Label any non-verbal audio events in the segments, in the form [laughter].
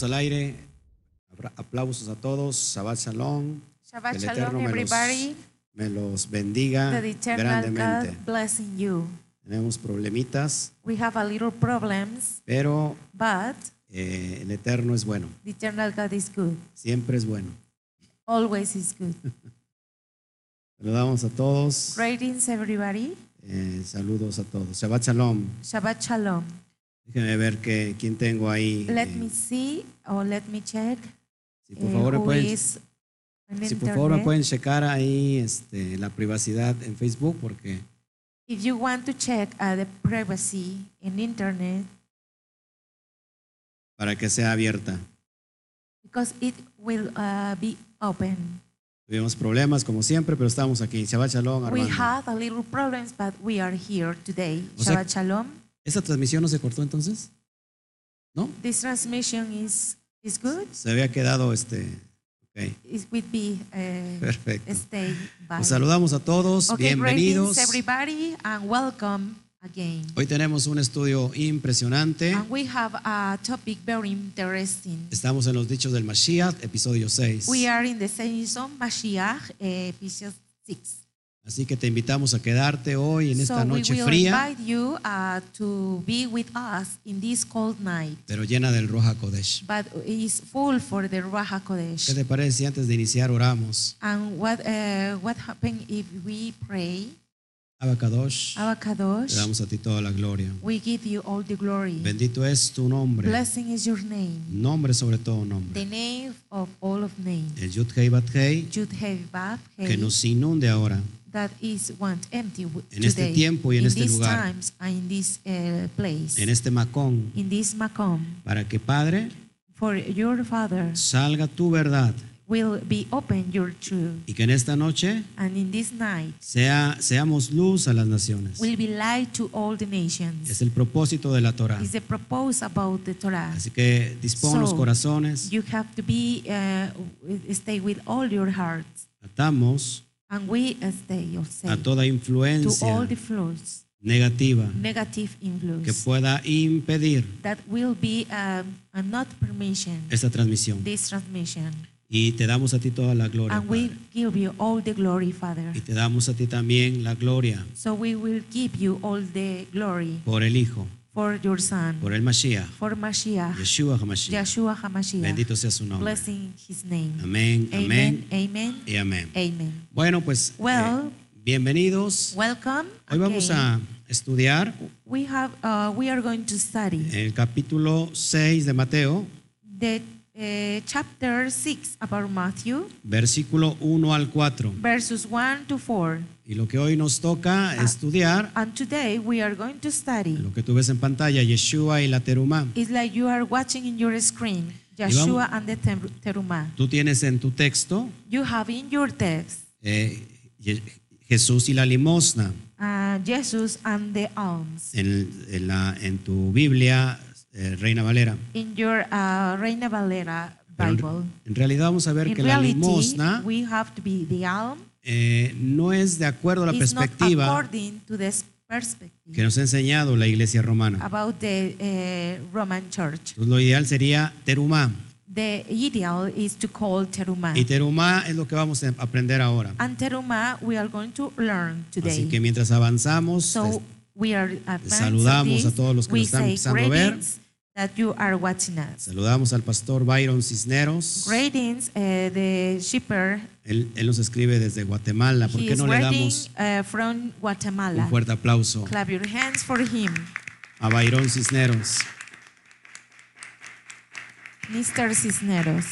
Vamos al aire. Aplausos a todos. Shabbat Shalom. Shabbat El Shalom, Eterno me los, everybody. me los bendiga The grandemente. God blessing you. Tenemos problemitas, We have a little problems, pero but eh, el Eterno es bueno. the eternal God is good. Siempre es bueno. Always is good. [laughs] Saludamos a todos. Greetings, everybody. Eh, saludos a todos. Shabbat Shalom. Shabbat Shalom. Déjenme ver que, quién tengo ahí. Let eh, me see or let me check si por eh, favor, me who pueden, si por favor me pueden checar ahí este, la privacidad en Facebook porque If you want to check uh, the privacy in internet, para que sea abierta. because it will uh, be open. Tuvimos problemas como siempre, pero estamos aquí. Shabbat Shalom, We Armando. had a little problems, but we are here today. O sea- Shabbat Shalom. ¿Esta transmisión no se cortó entonces? ¿No? This transmission is is good. Se había quedado este. Ok, It will be uh, perfecto. stay saludamos a todos, Okay, bienvenidos. everybody and welcome again. Hoy tenemos un estudio impresionante. And we have a topic very interesting. Estamos en los dichos del Mashiach, episodio 6. We are in the season Mashiach, eh, episode 6. Así que te invitamos a quedarte hoy en esta so noche fría, invite you uh, to be with us in this cold night, pero llena del Roja Kodesh. but is full for the Raha ¿Qué Kodesh. te parece si antes de iniciar oramos? And what uh, what if we pray? Abacadosh, te damos a ti toda la gloria. we give you all the glory. Bendito es tu nombre. Blessing is your name, Nombre sobre todo nombre. the name of all of names. El Yud Hei Bat Hei, Yud Hei Vav que nos inunde ahora that is one empty En este today, tiempo y en in este these lugar. times and in this uh, place, en este macón, in this Makom, para que Padre for your Father salga tu verdad will be open your truth, y que en esta noche and in this night sea, seamos luz a las naciones. will be light to all the nations. Es el propósito de la Torah. Is the propose about the Torah. Así que dispón los So, corazones, You have to be uh, stay with all your hearts, atamos and we stay or a toda to influencia all the flows, negativa negative que influence pueda impedir that will be um, a not permission esta transmisión. this transmission. Y te damos a ti toda la gloria. And we give you all the glory, Father. Y te damos a ti también la gloria So we will give you all the glory por el Hijo, for your Son, por el Mashiach, for Mashiach, Yeshua HaMashiach. Yeshua HaMashiach. Bendito sea su nombre. Blessing His name. Amén, Amen, amén amen, y amén. amen. Bueno, pues eh, Well, bienvenidos. welcome. Hoy vamos again. a estudiar We have, uh, we are going to study el capítulo 6 de Mateo, the uh, chapter 6 about Matthew, versículo 1 al 4. verses 1 to 4. Y lo que hoy nos toca Ah. estudiar, And today we are going to study. lo que tú ves en pantalla, Yeshua y la Terumá. It's like you are watching in your screen, vamos- Yeshua and the Ter- Terumah. Tú tienes en tu texto You have in your text eh, Jesús y la limosna. uh, Jesus and the alms. En, en la, en tu Biblia, eh, Reina Valera. In your uh, Reina Valera Bible. en, en realidad vamos a ver In que la limosna we have to be the alm. eh, no es de acuerdo a la perspectiva according to this perspective que nos ha enseñado la Iglesia Romana. about the uh, Roman Church. Entonces, lo ideal sería terumá. The ideal is to call Teruma. Y terumá es lo que vamos a aprender ahora. And Teruma we are going to learn today. Así que mientras avanzamos, So we are advanced saludamos a todos los que we nos están say empezando a ver. that you are watching us. saludamos al pastor Byron Cisneros. Greetings, uh, the shipper. Él, él nos escribe desde Guatemala. ¿Por He qué no le damos uh, from Guatemala. un fuerte aplauso Clap your hands for him, a Byron Cisneros? Mr. Cisneros.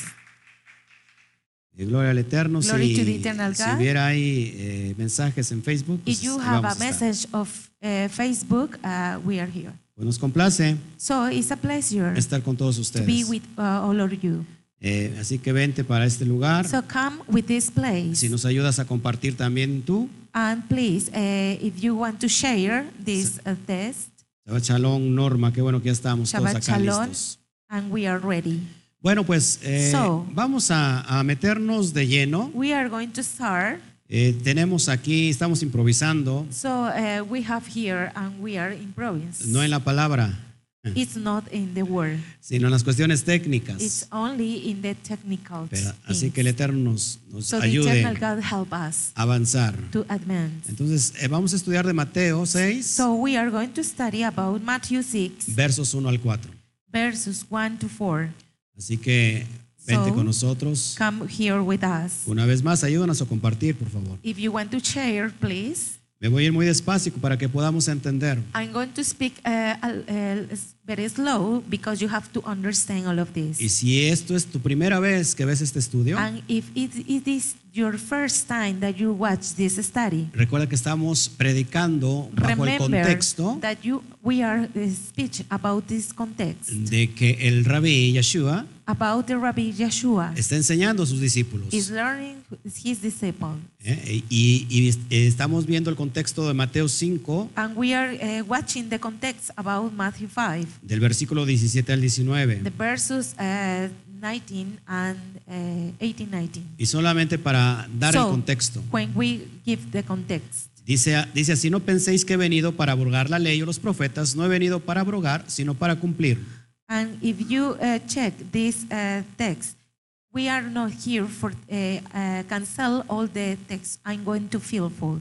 Y gloria al Eterno. Glory si, eternal si hubiera ahí eh, mensajes en Facebook, pues If you have a estar. message of uh, Facebook, uh, we are here. Pues nos complace So it's a pleasure estar con todos to be ustedes. with uh, all of you. Eh, así que vente para este lugar. So come with this place. Si nos ayudas a compartir también tú, And please, if you want to share this uh, test, Shabbat Shalom, Norma, qué bueno que ya estamos todos acá Shalom. listos. and we are ready. Bueno, pues eh, So- vamos a, a meternos de lleno. We are going to start. Eh, tenemos aquí, estamos improvisando, So uh, we have here, and we are no en la palabra, It's not in the word. sino en las cuestiones It's técnicas. only in the technical Pero, así que el Eterno nos, nos so ayude a avanzar. to advance. Entonces, eh, vamos a estudiar de Mateo 6, So we are going to study about Matthew 6 versos 1 al 4. verses 1 to 4. Así que vente So, con nosotros. Come here with us. Una vez más, ayúdanos a compartir, por favor. If you want to share, please. Me voy a ir muy despacio para que podamos entender. I'm going to speak uh, uh, very slow because you have to understand all of this. Y si esto es tu primera vez que ves este estudio, And if it, it is your first time that you watch this study, recuerda que estamos predicando bajo el remember contexto that you we are uh, speech about this context de que el rabí Yeshua about the Rabbi Yeshua está enseñando a sus discípulos. is learning his disciple, ¿eh? Y, y estamos viendo el contexto de Mateo 5, and we are uh, watching the context about Matthew 5, del versículo 17 al 19. the verses uh, 19 and uh, 18, 19. Y solamente para dar el So, contexto. When we give the context. Dice, dice así, no penséis que he venido para abrogar la ley o los profetas, no he venido para abrogar, sino para cumplir. And if you uh, check this uh, text, we are not here for uh, uh, cancel all the text. I'm going to fill full.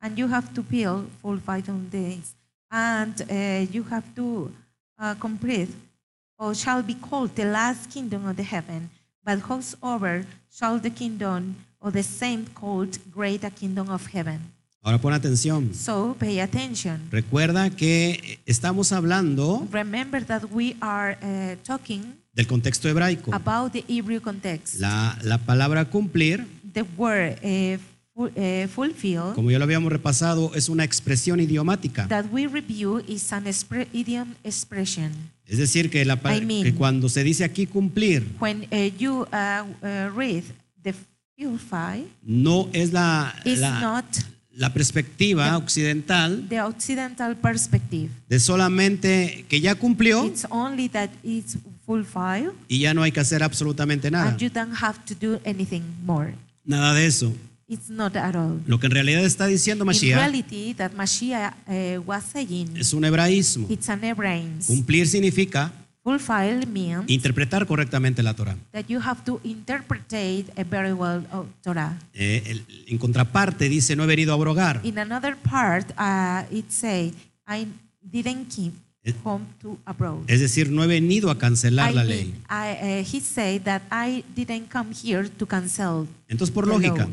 and you have to build for five this, and uh, you have to uh, complete, or shall be called the last kingdom of the heaven, but whosoever shall the kingdom of the same called greater kingdom of heaven. Ahora pon atención. So pay attention. Recuerda que estamos hablando Remember that we are uh, talking del contexto hebraico. about the Hebrew context. La, la palabra cumplir, The word uh, uh, fulfill como ya lo habíamos repasado, es una expresión idiomática. that we review is an expre- idiom expression. Es decir, que, la, pa- I mean- que cuando se dice aquí cumplir, When uh, you uh, uh, read the fulfill, no es la, it's la, not la perspectiva occidental the occidental perspective. de solamente que ya cumplió It's only that it's fulfill y ya no hay que hacer absolutamente nada. and you don't have to do anything more. Nada de eso. It's not at all. Lo que en realidad está diciendo In Mashiach reality, that Mashiach uh, was saying, es un hebraísmo. it's an Hebraism. Cumplir significa Fulfill means interpretar correctamente la Torah. that you have to interpret a very well of Torah. Eh, el- en contraparte dice, no he venido a abrogar. In another part, uh, it says, I didn't keep Eh, home to abroad. Es decir, no he venido a cancelar I la mean, ley. I, uh, he said that I didn't come here to cancel Entonces, por lógica, law.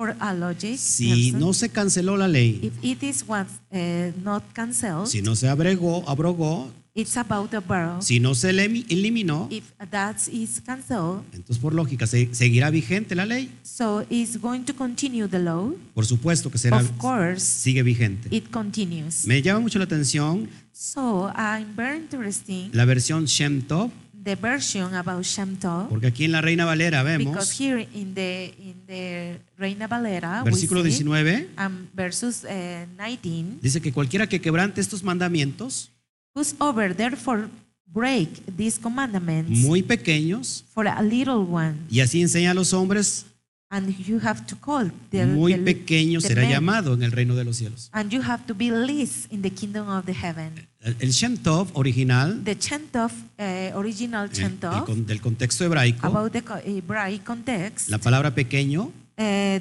For a logic, si person, no se canceló la ley, if it is what uh, not canceled, si no se abregó, abrogó, it's about the borough. si no se elimi- eliminó, If that is canceled, entonces por lógica, ¿se- ¿seguirá vigente la ley? so it's going to continue the law. Por supuesto que será, Of course, sigue vigente. it continues. Me llama mucho la atención So I'm very interesting la versión Shem Tov, the version about Shem Tov. porque aquí en la Reina Valera Because vemos, here in the in the Reina Valera, we versículo see, 19, um, versus uh, 19, dice que cualquiera que quebrante estos mandamientos whosoever therefore break these commandments muy pequeños for a little one, y así enseña a los hombres, and you have to call the, muy the- pequeño the será man, llamado en el reino de los cielos. and you have to be least in the kingdom of the heaven. El el Shem Tov original, The Shem Tov, uh, original Shem el Tov, con- del contexto hebraico, about the co- Hebraic context, la palabra pequeño uh,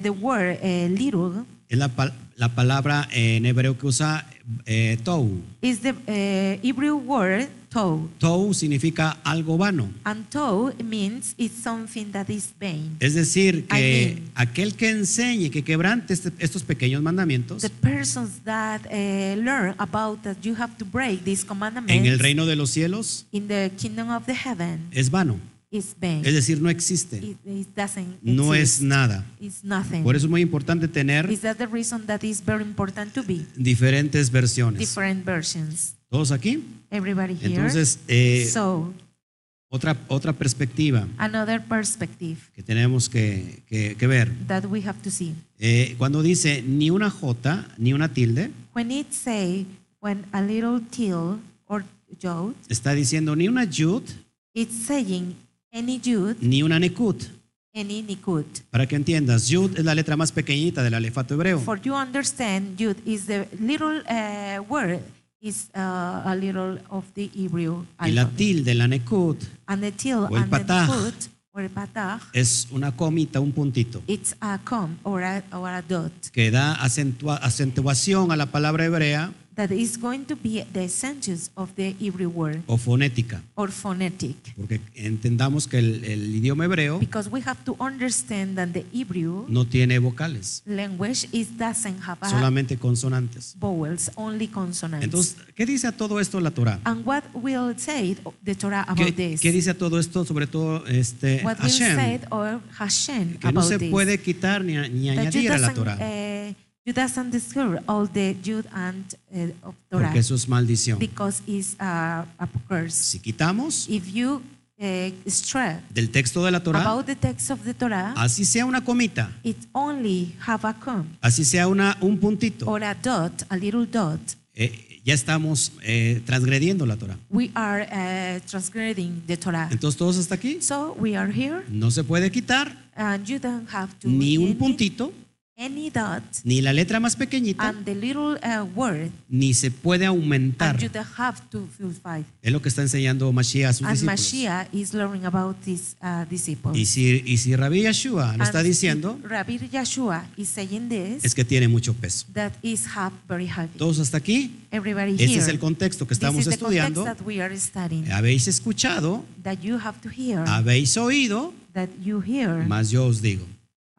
the word uh, little es la, pal- la palabra en hebreo que usa eh, tou. is the uh, Hebrew word tow. Tou significa algo vano. And tow means it's something that is vain. Es decir, que I mean- aquel que enseñe, que quebrante este- estos pequeños mandamientos The persons that uh, learn about that you have to break these commandments en el reino de los cielos in the kingdom of the heaven es vano. Es decir, no existe. it, it No es nada. It's nothing. Por eso es muy importante tener diferentes versiones. ¿Todos aquí? Everybody here. Entonces, eh, so, otra, otra perspectiva another perspective que tenemos que, que- que ver. that we have to see. Eh, cuando dice ni una J ni una tilde, When it say when a little till or jot, está diciendo ni una Yud it's saying any jud, ni una Nekut. any nikud. Para que entiendas, Yud es la letra más pequeñita del alefato hebreo. For you understand, jud is the little uh, word is uh, a little of the Hebrew Y la alphabet. tilde, la Nekut, And the till o el and the pataj. nikud or a pataj, es una comita, un puntito, it's a com or a, or a dot que da acentua- acentuación a la palabra hebrea that is going to be the sentence of the Hebrew word o fonética. or phonetic. Porque entendamos que el, el idioma hebreo Because we have to understand that the Hebrew no tiene vocales, language is doesn't have a solamente consonantes. vowels, only consonants. Entonces, ¿qué dice a todo esto la Torah? and what will say the Torah about ¿Qué, this? qué dice a todo esto, sobre todo este what will say Hashem? or Hashem Que no about se this? puede quitar ni, ni that you añadir a la doesn't, Torah, uh, you doesn't discover all the Jude and uh, of Torah porque eso es maldición. because it's uh, a curse. Si quitamos If you uh, stress del texto de la Torah, about the text of the Torah, así sea una comita, it only have a com así sea una, un puntito, or a dot, a little dot. eh, ya estamos eh, transgrediendo la Torah. We are uh, transgressing the Torah. Entonces, todos hasta aquí, So we are here, no se puede quitar and you don't have to ni un any, puntito, any dot ni la letra más pequeñita, and the little uh, word, ni se puede aumentar. and you don't have to. Es lo que está enseñando Mashiach a sus And discípulos. Mashiach is learning about these uh, disciples. Y si, y si Rabbi Yeshua lo está diciendo, if Rabbi Yeshua is saying this, es que tiene mucho peso. that is have very heavy. Todos hasta aquí, Everybody este here. es el contexto que this estamos is the estudiando. context that we are studying. Habéis escuchado, That you have to hear. habéis oído, that you hear. más yo os digo.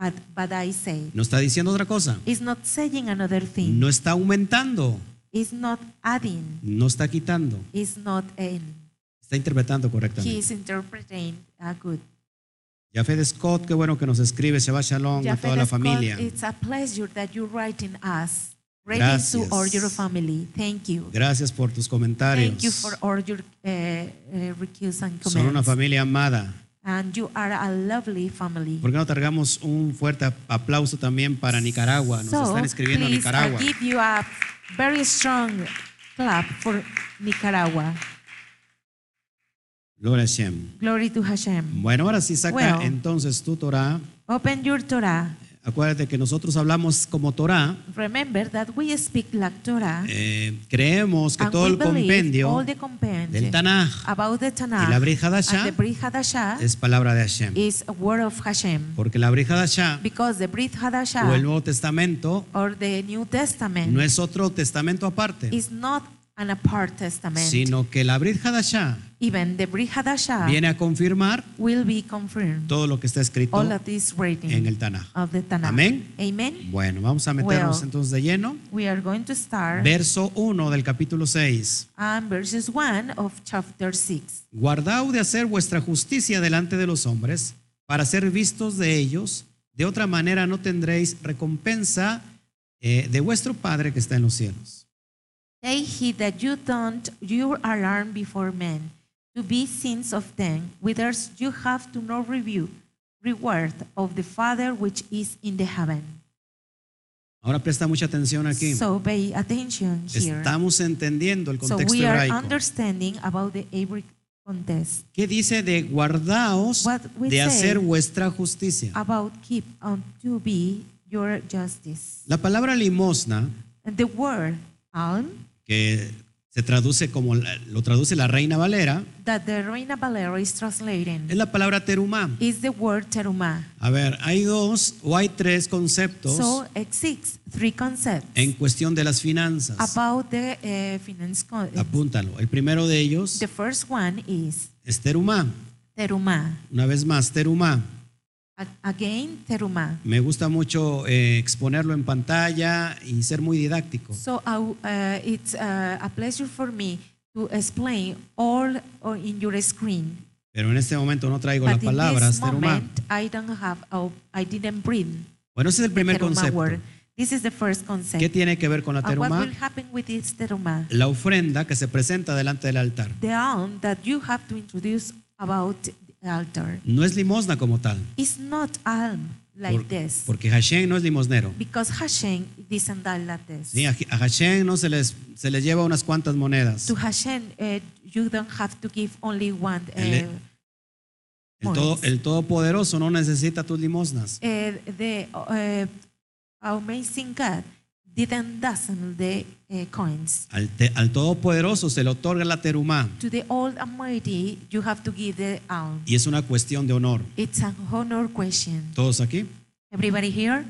But, but I say, No está diciendo otra cosa. it's not saying another thing. No está aumentando, It's not adding. no está quitando. It's not. Está interpretando He correctamente. is interpreting uh, good. Jafet Scott, qué bueno que nos escribe. Shabbat Shalom a toda la Scott, familia. It's a pleasure that you're writing us. Writing to all Gracias. your family. Thank you. Gracias por tus comentarios. Thank you for all your uh, uh, and Son una comments. familia amada. And you are a lovely family. ¿Por qué no cargamos un fuerte aplauso también para Nicaragua? Nos so, están escribiendo please, Nicaragua. I give you a very strong clap for Nicaragua. Gloria a Hashem. Glory to Hashem. Bueno, ahora sí saca Well. entonces tu Torah. Open your Torah. Acuérdate que nosotros hablamos como Torah. Remember that we speak like Torah. eh, creemos que and todo el compendio del Tanaj about the Tanakh y la Brit Hadashah Hadashah es palabra de Hashem. is a word of Hashem. Porque la Brit Hadashah Because the Brit o el Nuevo Testamento or the New Testament no es otro testamento aparte, is not an apart testament. sino que la Brit Hadashah Even the Brit Hadashah viene a confirmar will be confirmed. todo lo que está escrito All of this writing en el Tanaj. of the Tanakh. Amén. Amen. Bueno, vamos a meternos Well. entonces de lleno. We are going to start Verso 1 del capítulo 6. on verses 1 of chapter 6. Guardaos de hacer vuestra justicia delante de los hombres, para ser vistos de ellos. De otra manera no tendréis recompensa eh, de vuestro Padre que está en los cielos. Take heed that you don't your alarm before men, to be sins of them, whithers you have to no review, reward of the Father which is in the heaven. Ahora presta mucha atención aquí. So pay attention here. Estamos entendiendo el So we are hebraico. understanding about the Hebrew contest, ¿Qué dice de guardaos de hacer vuestra justicia? about keep on to be your justice. La palabra limosna, And the word alm, que se traduce como lo traduce la Reina Valera, that the Reina Valera is translating, es la palabra terumá. is the word teruma. A ver, hay dos o hay tres conceptos So exists three concepts. en cuestión de las finanzas. about the uh, finance. co- Apúntalo. El primero de ellos The first one is es terumá. teruma. Una vez más, terumá. Again, teruma. Me gusta mucho eh, exponerlo en pantalla y ser muy didáctico. So uh, it's uh, a pleasure for me to explain all or in your screen. Pero en este momento no traigo las But in palabras moment, I don't have, oh, I didn't bring Bueno, ese es el primer teruma concepto. word. This is the first ¿Qué concept. tiene que ver con la teruma? will happen with this teruma? La ofrenda que se presenta delante del altar. The that you have to introduce about altar No es limosna como tal, is not alm like por- this. porque Hashem no es limosnero. Because Hashem isn't like this. Sí, a a Hashem no se les, se les lleva unas cuantas monedas. To Hashem, uh, you don't have to give only one. Uh, El- El, todo, el Todopoderoso no necesita tus limosnas. uh, the uh, amazing God didn't dozen the uh, coins. Al, te- al Todopoderoso se le otorga la terumá To the old and mighty, you have to give the alm. y es una cuestión de honor. It's an honor question. ¿Todos aquí? Everybody here?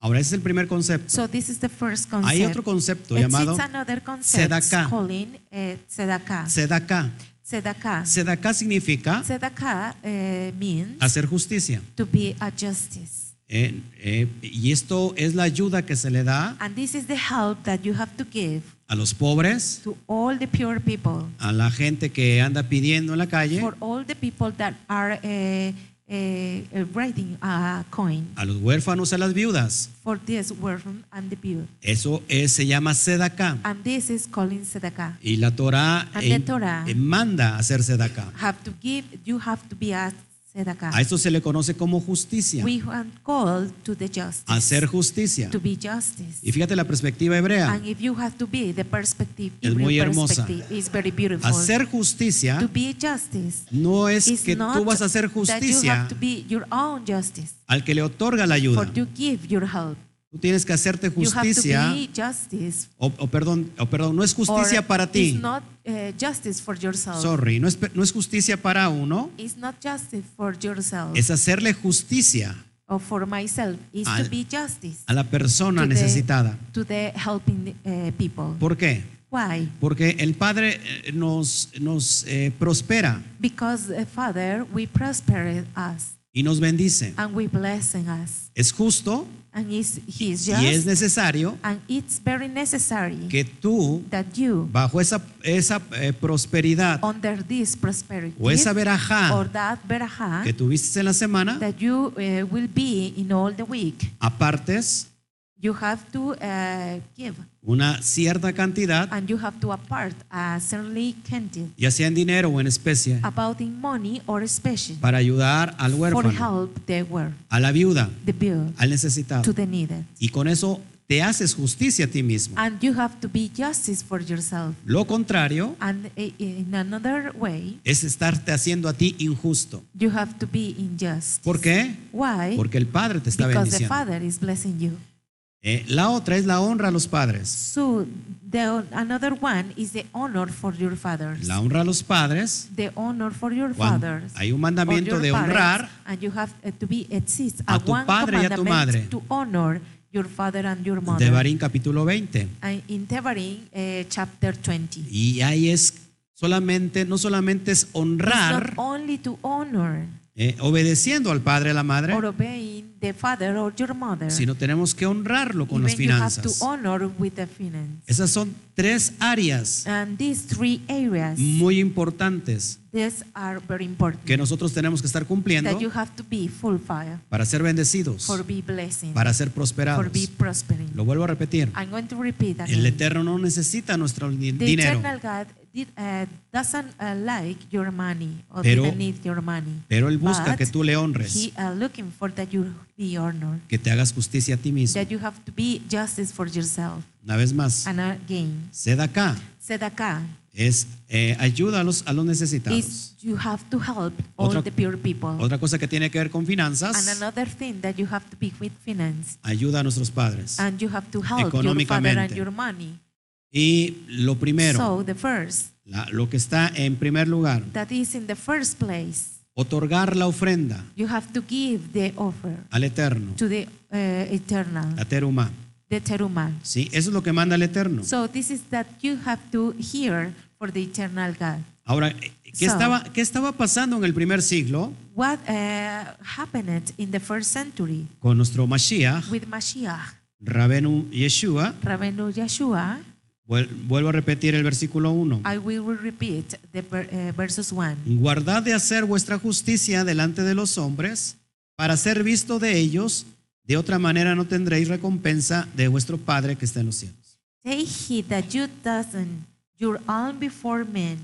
Ahora, ese es el primer concepto. So this is the first concept. Hay otro concepto Exists llamado another concept tzedakah. calling uh, tzedakah. Sedaká. Tzedakah. Sedaká significa Tzedakah uh, means hacer justicia. to be a justice. Eh, eh, y esto es la ayuda que se le da And this is the help that you have to give a los pobres, to all the pure people, a la gente que anda pidiendo en la calle, for all the people that are uh, writing a coin, a los huérfanos, a las viudas. for this orphan and the. Eso es- se llama sedaká. And this is calling tzedakah. Y la Torah, And the eh, Torah. eh, manda hacer sedaká. Have to give, you have to be a esto se le conoce como justicia. We are called to the justice, Hacer justicia. to be justice. Y fíjate la perspectiva hebrea. And if you have to be, the perspective, Es muy hermosa. is very beautiful. Hacer justicia to be justice no es que tú vas a hacer you justicia have to be your own justice al que le otorga la ayuda. for to give your help. Tú tienes que hacerte You have to justicia. justice. O, o perdón, o perdón, no es justicia para It's ti. not uh, justice for yourself. Sorry, no es, no es justicia para uno, It's not justice for yourself es hacerle justicia or for myself. It's Al- to be justice a la persona to the- necesitada. to the helping uh, people. ¿Por qué? Why? Porque el Padre eh, nos, nos eh, prospera Because uh, Father, we prosper us y nos bendice. and we blessing us, Es justo and is He is y es just, and it's very necessary que tú, that you bajo esa, esa eh, prosperidad under this prosperity o esa or verajá that beraha que tuviste en la semana, that you uh, will be in all the week, apartes you have to uh, give una cierta cantidad, and you have to apart a certainly quantity ya sea en dinero o en especie, about in money or special para ayudar al for huérfano, help the world, a la viuda, the bill al necesitado. to the needed. Y con eso te haces justicia a ti mismo. And you have to be justice for yourself. Lo contrario And i- in another way, es estarte haciendo a ti injusto. you have to be unjust. ¿Por qué? Why? Porque el Padre te está Because the bendiciendo. Father is blessing you. Eh, la otra es la honra a los padres. So the another one is the honor for your fathers. La honra a los padres. The honor for your fathers. hay un mandamiento de honrar And you have uh, to be exist a a tu padre y a tu madre. to honor your father and your mother. de Barín capítulo 20. And in Tebarim, uh, chapter 20. Y ahí es solamente, no solamente es It's honrar, not only to honor eh, obedeciendo al padre y a la madre, or obeying the father or your mother. sino tenemos que honrarlo con las you have to finanzas. honor with the finance. Esas son tres áreas And these three areas, muy importantes these are very important. que nosotros tenemos que estar cumpliendo that you have to be fulfilled para ser bendecidos, for be blessing, para ser for prosperados. be prospering. Lo vuelvo a repetir. I'm going to repeat El again. Eterno no necesita nuestro The dinero, eternal God did, uh, doesn't uh, like your money or Pero- didn't need your money. pero Él busca But que tú le honres, He uh, looking for that you be honored, que te hagas justicia a ti mismo. that you have to be justice for yourself. Una vez más, And again, Sedacá tzedakah es eh, ayuda a los, a los necesitados. is you have to help all Otra- the pure people. Otra cosa que tiene que ver con And finanzas, another thing that you have to be with finance, ayuda a nuestros padres. and you have to help your father Económicamente. and your money. Y lo primero, So the first, la- lo que está en primer lugar, that is in the first place, otorgar la ofrenda you have to give the offer al Eterno, to the uh, eternal, la teruma. the. ¿sí? Eso es lo que manda el Eterno. So this is that you have to hear for the eternal God. Ahora, ¿qué, So- estaba, ¿qué estaba pasando en el primer siglo What uh, happened in the first century con nuestro Mashiach, with Mashiach, Rabenu Yeshua? Vuel- Vuelvo a repetir el versículo 1. I will repeat the uh, verses 1. Guardad de hacer vuestra justicia delante de los hombres, para ser visto de ellos De otra manera no tendréis recompensa de vuestro Padre que está en los cielos. Take heed that you doesn't your alms before men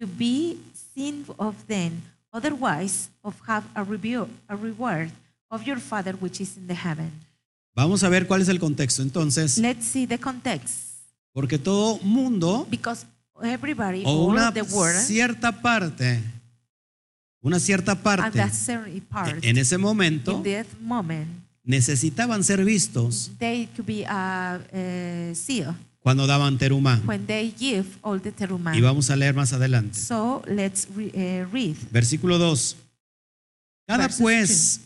to be seen of them, otherwise of have a, review, a reward of your Father which is in the heaven. Vamos a ver cuál es el contexto entonces, Let's see the context. Porque todo mundo Because everybody, o una the world, cierta parte, una cierta parte part, en ese momento moment, necesitaban ser vistos they could be uh, uh, cuando daban terumá. Y vamos a leer más adelante. So let's re- uh, read. Versículo 2. Cada pues,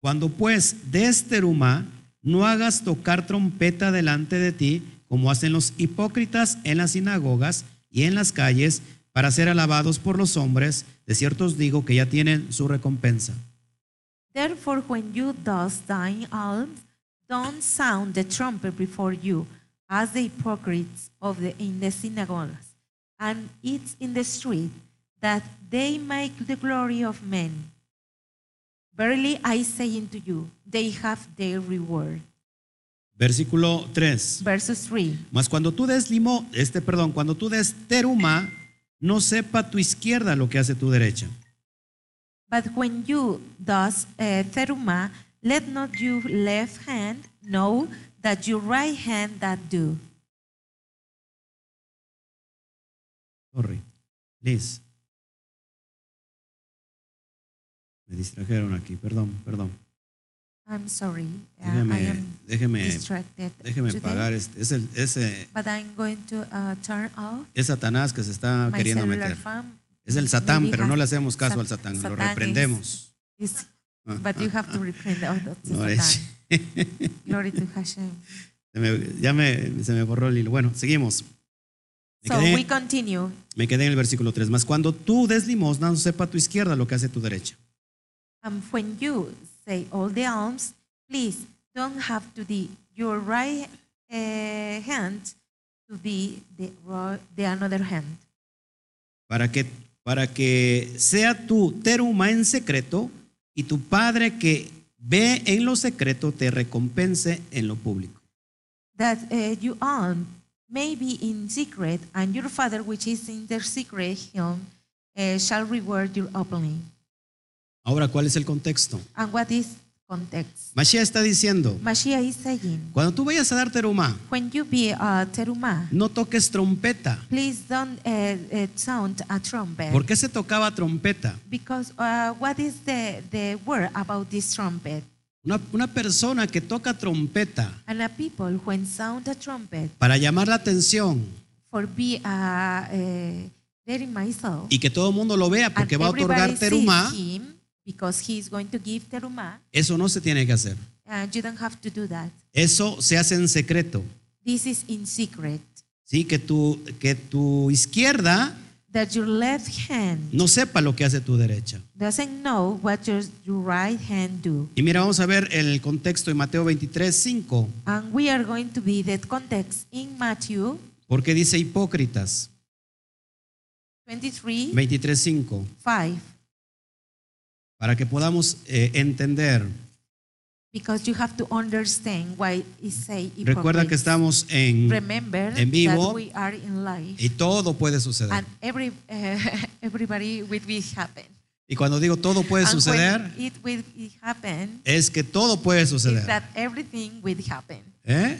cuando pues des terumá, no hagas tocar trompeta delante de ti, como hacen los hipócritas en las sinagogas y en las calles, para ser alabados por los hombres. De cierto os digo que ya tienen su recompensa. Therefore, when you thus thine alms, don't sound the trumpet before you, as the hypocrites of the in the synagogues, and it's in the street, that they make the glory of men. Verily I say unto you, they have their reward. Versículo 3. Verses 3. Mas cuando tú des limo, este, perdón, cuando tú des terumá, no sepa tu izquierda lo que hace tu derecha. But when you thus uh, teruma, let not your left hand know that your right hand that do. Sorry. Liz. Me distrajeron aquí, perdón, perdón. I'm sorry. uh, I am déjeme, déjeme pagar este. Es, el, ese, But I'm going to uh, turn off es Satanás que se está queriendo meter. phone. Es el Satán, pero no le hacemos caso Sat- al Satán, lo reprendemos. is- but you have to all the No, [laughs] Glory to Hashem. se me- ya me, se me borró el hilo. Bueno, seguimos. Me So quedé- we continue. Me quedé en el versículo 3. Más cuando tú des limosna, no sepa tu izquierda lo que hace tu derecha. And when you say all the alms, please don't have to be your right uh, hand to be the, the another hand. Para que, para que sea tu teruma en secreto y tu Padre que ve en lo secreto te recompense en lo público. That uh, you alm may be in secret, and your Father which is in the secret him uh, shall reward you openly. Ahora, ¿cuál es el contexto? And what is context? Mashiach está diciendo, Mashiach is saying, cuando tú vayas a dar teruma, when you be a teruma, no toques trompeta. please don't uh, uh, sound a trumpet. ¿Por qué se tocaba trompeta? Because uh, what is the, the word about this trumpet? Una, una persona que toca trompeta And a people when sound a trumpet para llamar la atención for be uh, uh, myself y que todo el mundo lo vea and porque va a otorgar sees him because he is going to give teruma eso no se tiene que hacer. and you don't have to do that. Eso se hace en secreto. This is in secret. ¿sí? Que, tu, que tu izquierda That your left hand no sepa lo que hace tu derecha. doesn't know what your, your right hand do. Y mira, vamos a ver el contexto en Mateo 23, 5, And we are going to be that context in Matthew porque dice hipócritas. 23, 23, 5, 5. Para que podamos eh, entender. Because you have to understand why it say Recuerda que estamos en... Remember en vivo. that we are in life Y todo puede suceder. and every, uh, [laughs] everybody will be happen. Y cuando digo todo puede and suceder, when it will happen, es que todo puede suceder. that everything will happen. ¿eh?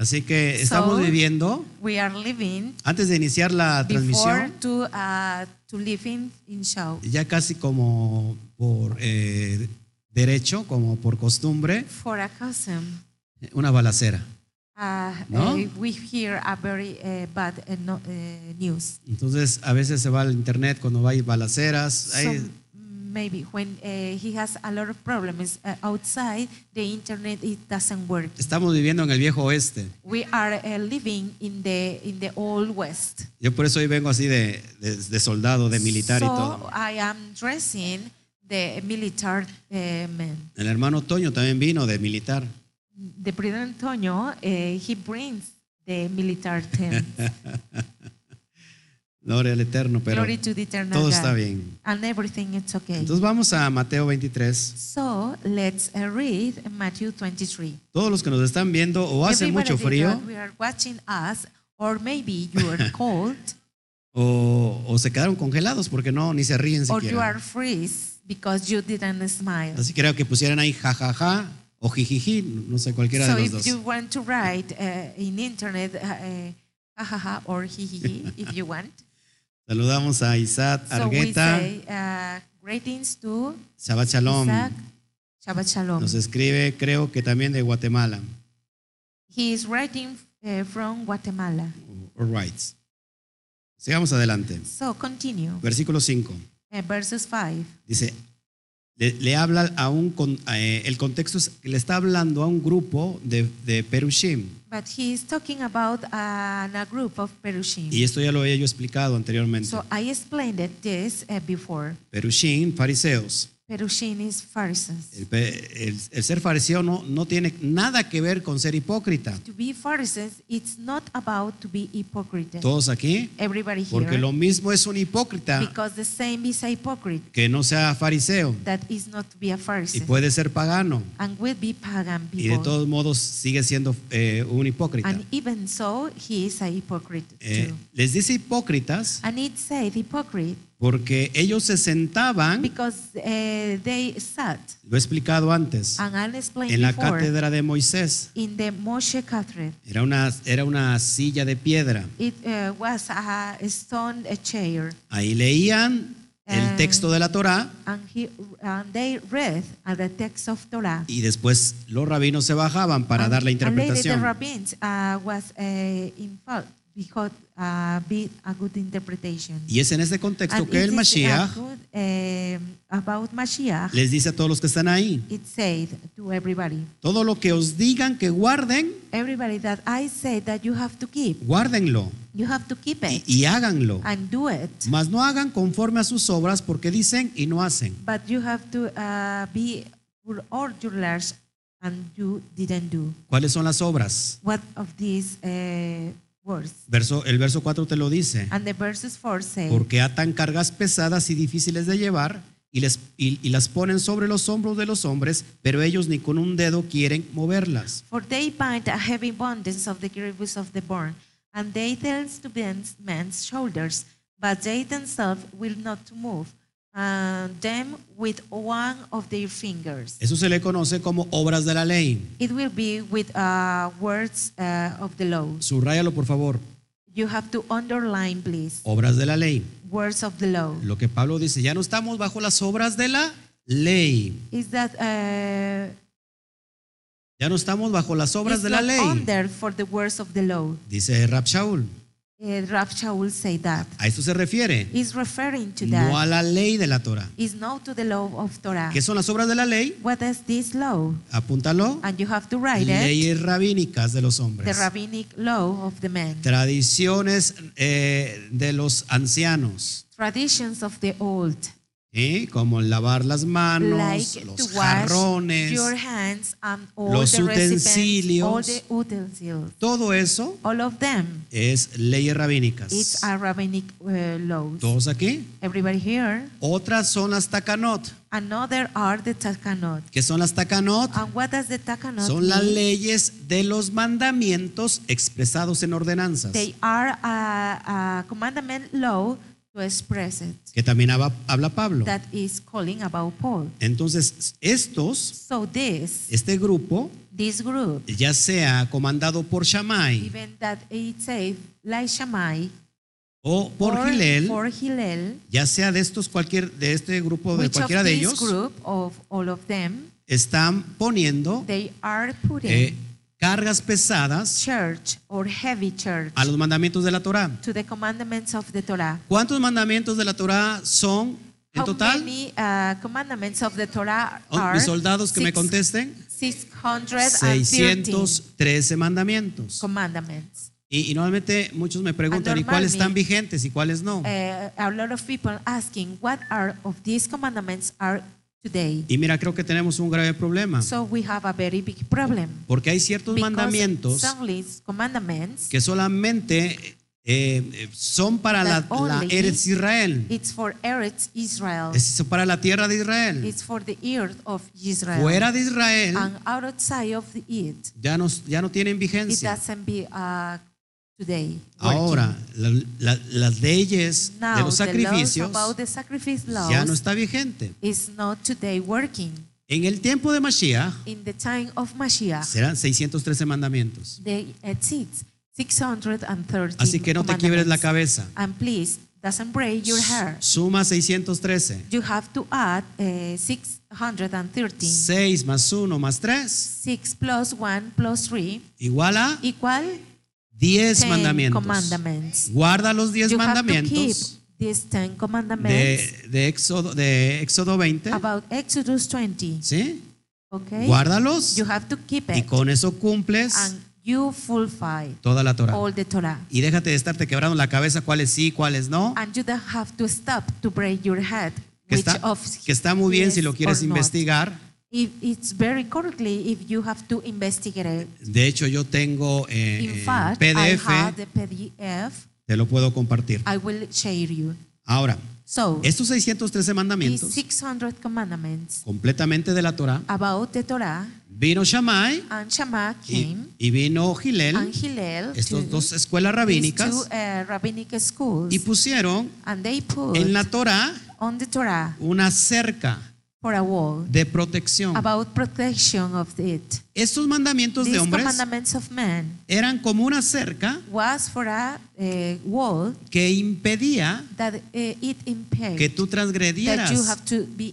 Así que estamos So, viviendo, We are living antes de iniciar la before transmisión, to uh, to in, in show. ya casi como por eh, derecho, como por costumbre, For a custom, una balacera. uh, ¿No? uh, we hear a very uh, bad no, uh, news. Entonces, a veces se va al internet cuando hay balaceras. hay- So maybe when uh, he has a lot of problems uh, outside the internet, it doesn't work. estamos viviendo en el viejo oeste. We are uh, living in the in the old west. Yo por eso hoy vengo así de, de- de soldado, de militar y todo. I am dressing the military man. El hermano Toño también vino de militar. The brother Antonio, uh, he brings the military team. [laughs] Gloria al Eterno, pero Glory to the eternal todo God. está bien. And everything is okay. Entonces vamos a Mateo 23. so let's uh, read Matthew 23. Todos los que nos están viendo o hace Everybody mucho frío We are watching us, or maybe you are [laughs] cold, o, o se quedaron congelados porque no, ni se ríen or you are freeze because you didn't smile. Así creo que pusieran ahí jajaja o jijiji, no sé, cualquiera So de los if dos. you want to write uh, in internet, uh, uh, hahaha or hihihi, if you want. [laughs] Saludamos a Isaac So we Argueta, say uh, greetings to Shabbat Shalom. Isaac. Shabbat Shalom. Nos escribe, creo que también de Guatemala. He is writing uh, from Guatemala. All right. Sigamos adelante. So continue. Versículo 5. Uh, verses 5. Dice, le, le habla a un, eh, el contexto es le está hablando a un grupo de, de Perushim. But he is talking about uh, a group of Perushim. Y esto ya lo había yo explicado anteriormente. So I explained it this uh, before. Perushim, fariseos. Perushim is Pharisees. El, el- el ser fariseo no, no tiene nada que ver con ser hipócrita. To be Pharisees, it's not about to be hypocrite. Todos aquí, Everybody porque here. lo mismo es un hipócrita Because the same is a hypocrite que no sea fariseo that is not to be a y Pharisee puede ser pagano and will be pagan y de people. todos modos sigue siendo eh, un hipócrita. And even so, he is a hypocrite Eh, too. les dice hipócritas And it said hypocrite porque ellos se sentaban, because uh, they sat, lo he explicado antes, and en la before, cátedra de Moisés. in the Moshe. Era una, era una silla de piedra. It uh, was a stone a chair, Ahí leían el texto de la Torá and, he, and they read the text of Torah. y después los rabinos se bajaban para and, dar la later the interpretación. rabbins uh, was uh, because uh, be a good interpretation. Y es en este contexto And que it el is a Mashiach good, um, about Mashiach. les dice a todos los que están ahí, It said to everybody, todo lo que os digan que guarden, everybody that I say that you have to keep, guárdenlo you have to keep y, it y háganlo. and do it. Mas no hagan conforme a sus obras porque dicen y no hacen. But you have to uh, be full orderers and you didn't do. ¿Cuáles son las obras? What of these uh? Verso, el verso 4 te lo dice. And the verses 4 say, Porque atan cargas pesadas y difíciles de llevar y, les, y, y las ponen sobre los hombros de los hombres, pero ellos ni con un dedo quieren moverlas. For they bind a heavy bondage of the grievous of the born, and they tell to men's, men's shoulders, but they themselves will not move them with one of their fingers. Eso se le conoce como obras de la ley. It will be with uh, words uh, of the law. Subrayalo por favor. You have to underline, please, Obras de la ley. words of the law. Lo que Pablo dice, ya no estamos bajo las obras de la ley. Is that uh, Ya no estamos bajo las obras de la ley. under for the words of the law. Dice Rab Shaul. Uh, Rav Shaul say that. A esto se refiere. Is referring to No a that. la ley de la Torah. Is no to the law of Torah. ¿Qué son las obras de la ley? What is this law? Apúntalo. And you have to write it. Leyes rabínicas de los The rabbinic law of the men. Tradiciones eh, de los ancianos. Traditions of the old. Como lavar las manos, like los jarrones. your hands and all los the utensilios. all the utensils. Todo eso All of them. es leyes rabínicas. It's a rabbinic uh. Todos aquí. Everybody here. Otras son las takanot. Another are the takanot. ¿Qué son las takanot? And what does the takanot Son las leyes de los mandamientos expresados en ordenanzas. They are a, a commandment law to express it. Que también habla, Pablo. That is calling about Paul. Entonces, estos, So this, este grupo, this group, ya sea comandado por Shammai even that it says like Shammai o por or Gilel, for Hillel, ya sea de estos cualquier de este grupo de which of cualquiera de ellos, group of all of them, están poniendo they are putting eh, cargas pesadas church or heavy church a los mandamientos de la Torah. to the commandments of the Torah. ¿Cuántos mandamientos de la Torah son en How total? many uh, commandments of the Torah Oh, are? Mis soldados que me contesten. 613 613 mandamientos. commandments. Y, y normalmente muchos me preguntan, ¿y cuáles están vigentes y cuáles no? Uh, a lot of people asking what are of these commandments are today. Y mira, creo que tenemos un grave problema. So we have a very big problem. Porque hay ciertos Because mandamientos que solamente eh, eh, son para la, la Eretz Israel. It's for Eretz Israel. Es para la tierra de Israel. It's for the earth of Israel. Fuera de Israel And outside of the earth, ya no, ya no tienen it vigencia. doesn't be uh, today. Ahora, la- la- las leyes now de los the laws sacrificios about the sacrifice laws ya no está vigente. is not today working. En el tiempo de Mashiach In the time of Mashiach, serán 613 mandamientos. they exist 613 Así que no te quiebres la cabeza. And please, doesn't break your hair. Suma 613. You have to add uh, 613. 6 más 1 más 3 6 plus 1 plus 3 igual a equal 10 10 mandamientos. Guarda los 10 You mandamientos these 10 commandments de, de, Éxodo, de Éxodo 20. about Exodus 20. ¿Sí? Okay? Guárdalos You have to keep y it con eso cumples and you fulfill toda la Torah. all the Torah. Y déjate de estarte quebrando la cabeza cuáles sí, cuáles no. And you don't have to stop to break your head. Que Which está, of que está muy bien si lo quieres not. If it's very correctly if you have to investigate it. De hecho, yo tengo eh, In eh, fact, PDF, I have the PDF. te lo puedo compartir. I will share you. Ahora, So, estos 613 these mandamientos, 600 commandments completamente de la Torah, about the Torah, vino Shammai and came, y vino Gilel, and to dos escuelas rabínicas, two uh, rabbinic schools, y pusieron and they put en la Torah on the Torah una cerca for a wall de protección. about protection of it. Estos mandamientos de hombres commandments of man eran como una cerca was for a uh, wall que impedía that uh, it que tú that transgredieras you have to be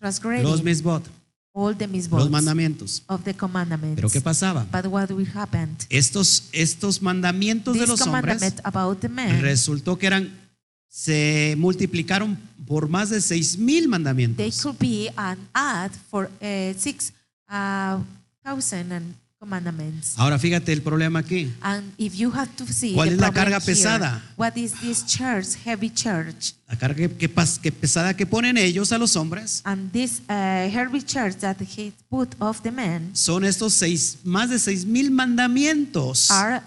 los misbot, all the los mandamientos. of the commandments. Pero ¿qué pasaba? But what will? Estos, estos mandamientos de These los hombres about the resultó que eran, se multiplicaron por más de seis mil they mandamientos. could be an add for uh, six uh, commandments. Ahora fíjate el problema aquí. And if you have to see ¿Cuál es la carga here, pesada? what is this church, heavy church, La carga que, que pesada que ponen ellos a los hombres and this uh, heavy church that he put of the man son estos seis, más de seis mil mandamientos are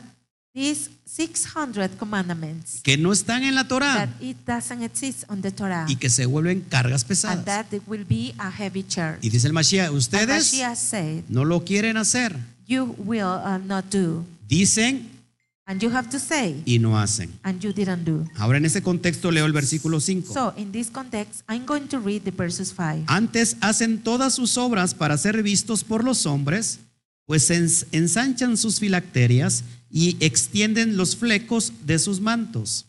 these 600 commandments que no están en la that it doesn't exist on the Torah, y que se vuelven cargas and pesadas. that it will be a heavy. Y dice el Mashiach, And ustedes Mashiach said, no lo quieren hacer. you will uh, not do, Dicen and you have to say, y no hacen. and you didn't do. Ahora en ese contexto leo el versículo 5. So in this context, I'm going to read the verses 5. Antes hacen todas sus obras para ser vistos por los hombres, pues ens- ensanchan sus filacterias y extienden los flecos de sus mantos.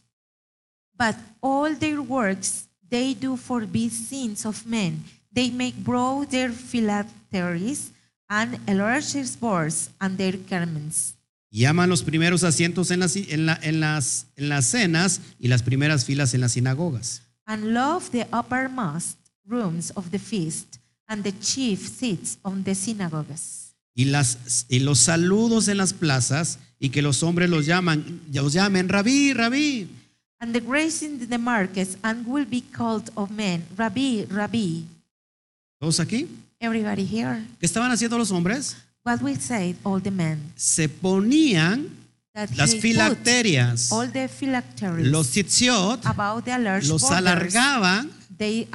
But all their works they do for be sins of men. They make broad their phylacteries and enlarge their borders and their garments. Llaman los primeros asientos en las, en la- en las, en las cenas y las primeras filas en las sinagogas. And love the uppermost rooms of the feast and the chief seats on the synagogues. Y, las, y los saludos en las plazas y que los hombres los llaman, los llamen rabí, rabí. And the grace in the markets and will be called of men, Rabbi, Rabbi. ¿Todos aquí? Everybody here. ¿Qué estaban haciendo los hombres? What we say, all the men. Se ponían That las filacterias, all the phylacteries los tzitziot, about the large los borders, alargaban they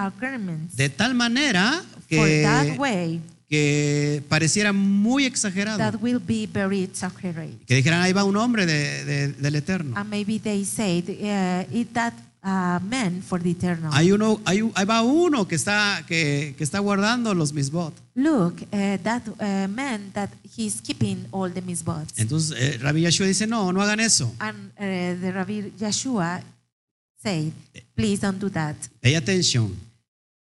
de tal manera For that que, way, que pareciera muy exagerado. that will be very exaggerated. Que dijeran, ahí va un hombre de- de- del Eterno. And maybe they said, uh, it that uh, meant for the eternal. Hay uno, hay, ahí va uno que está, que, que está guardando los misbot. Look, uh, that uh, man that he's keeping all the misbots. Entonces, eh, Rabbi Yeshua dice, no, no hagan eso. And the Rabbi Yeshua said, please don't do that. Pay attention.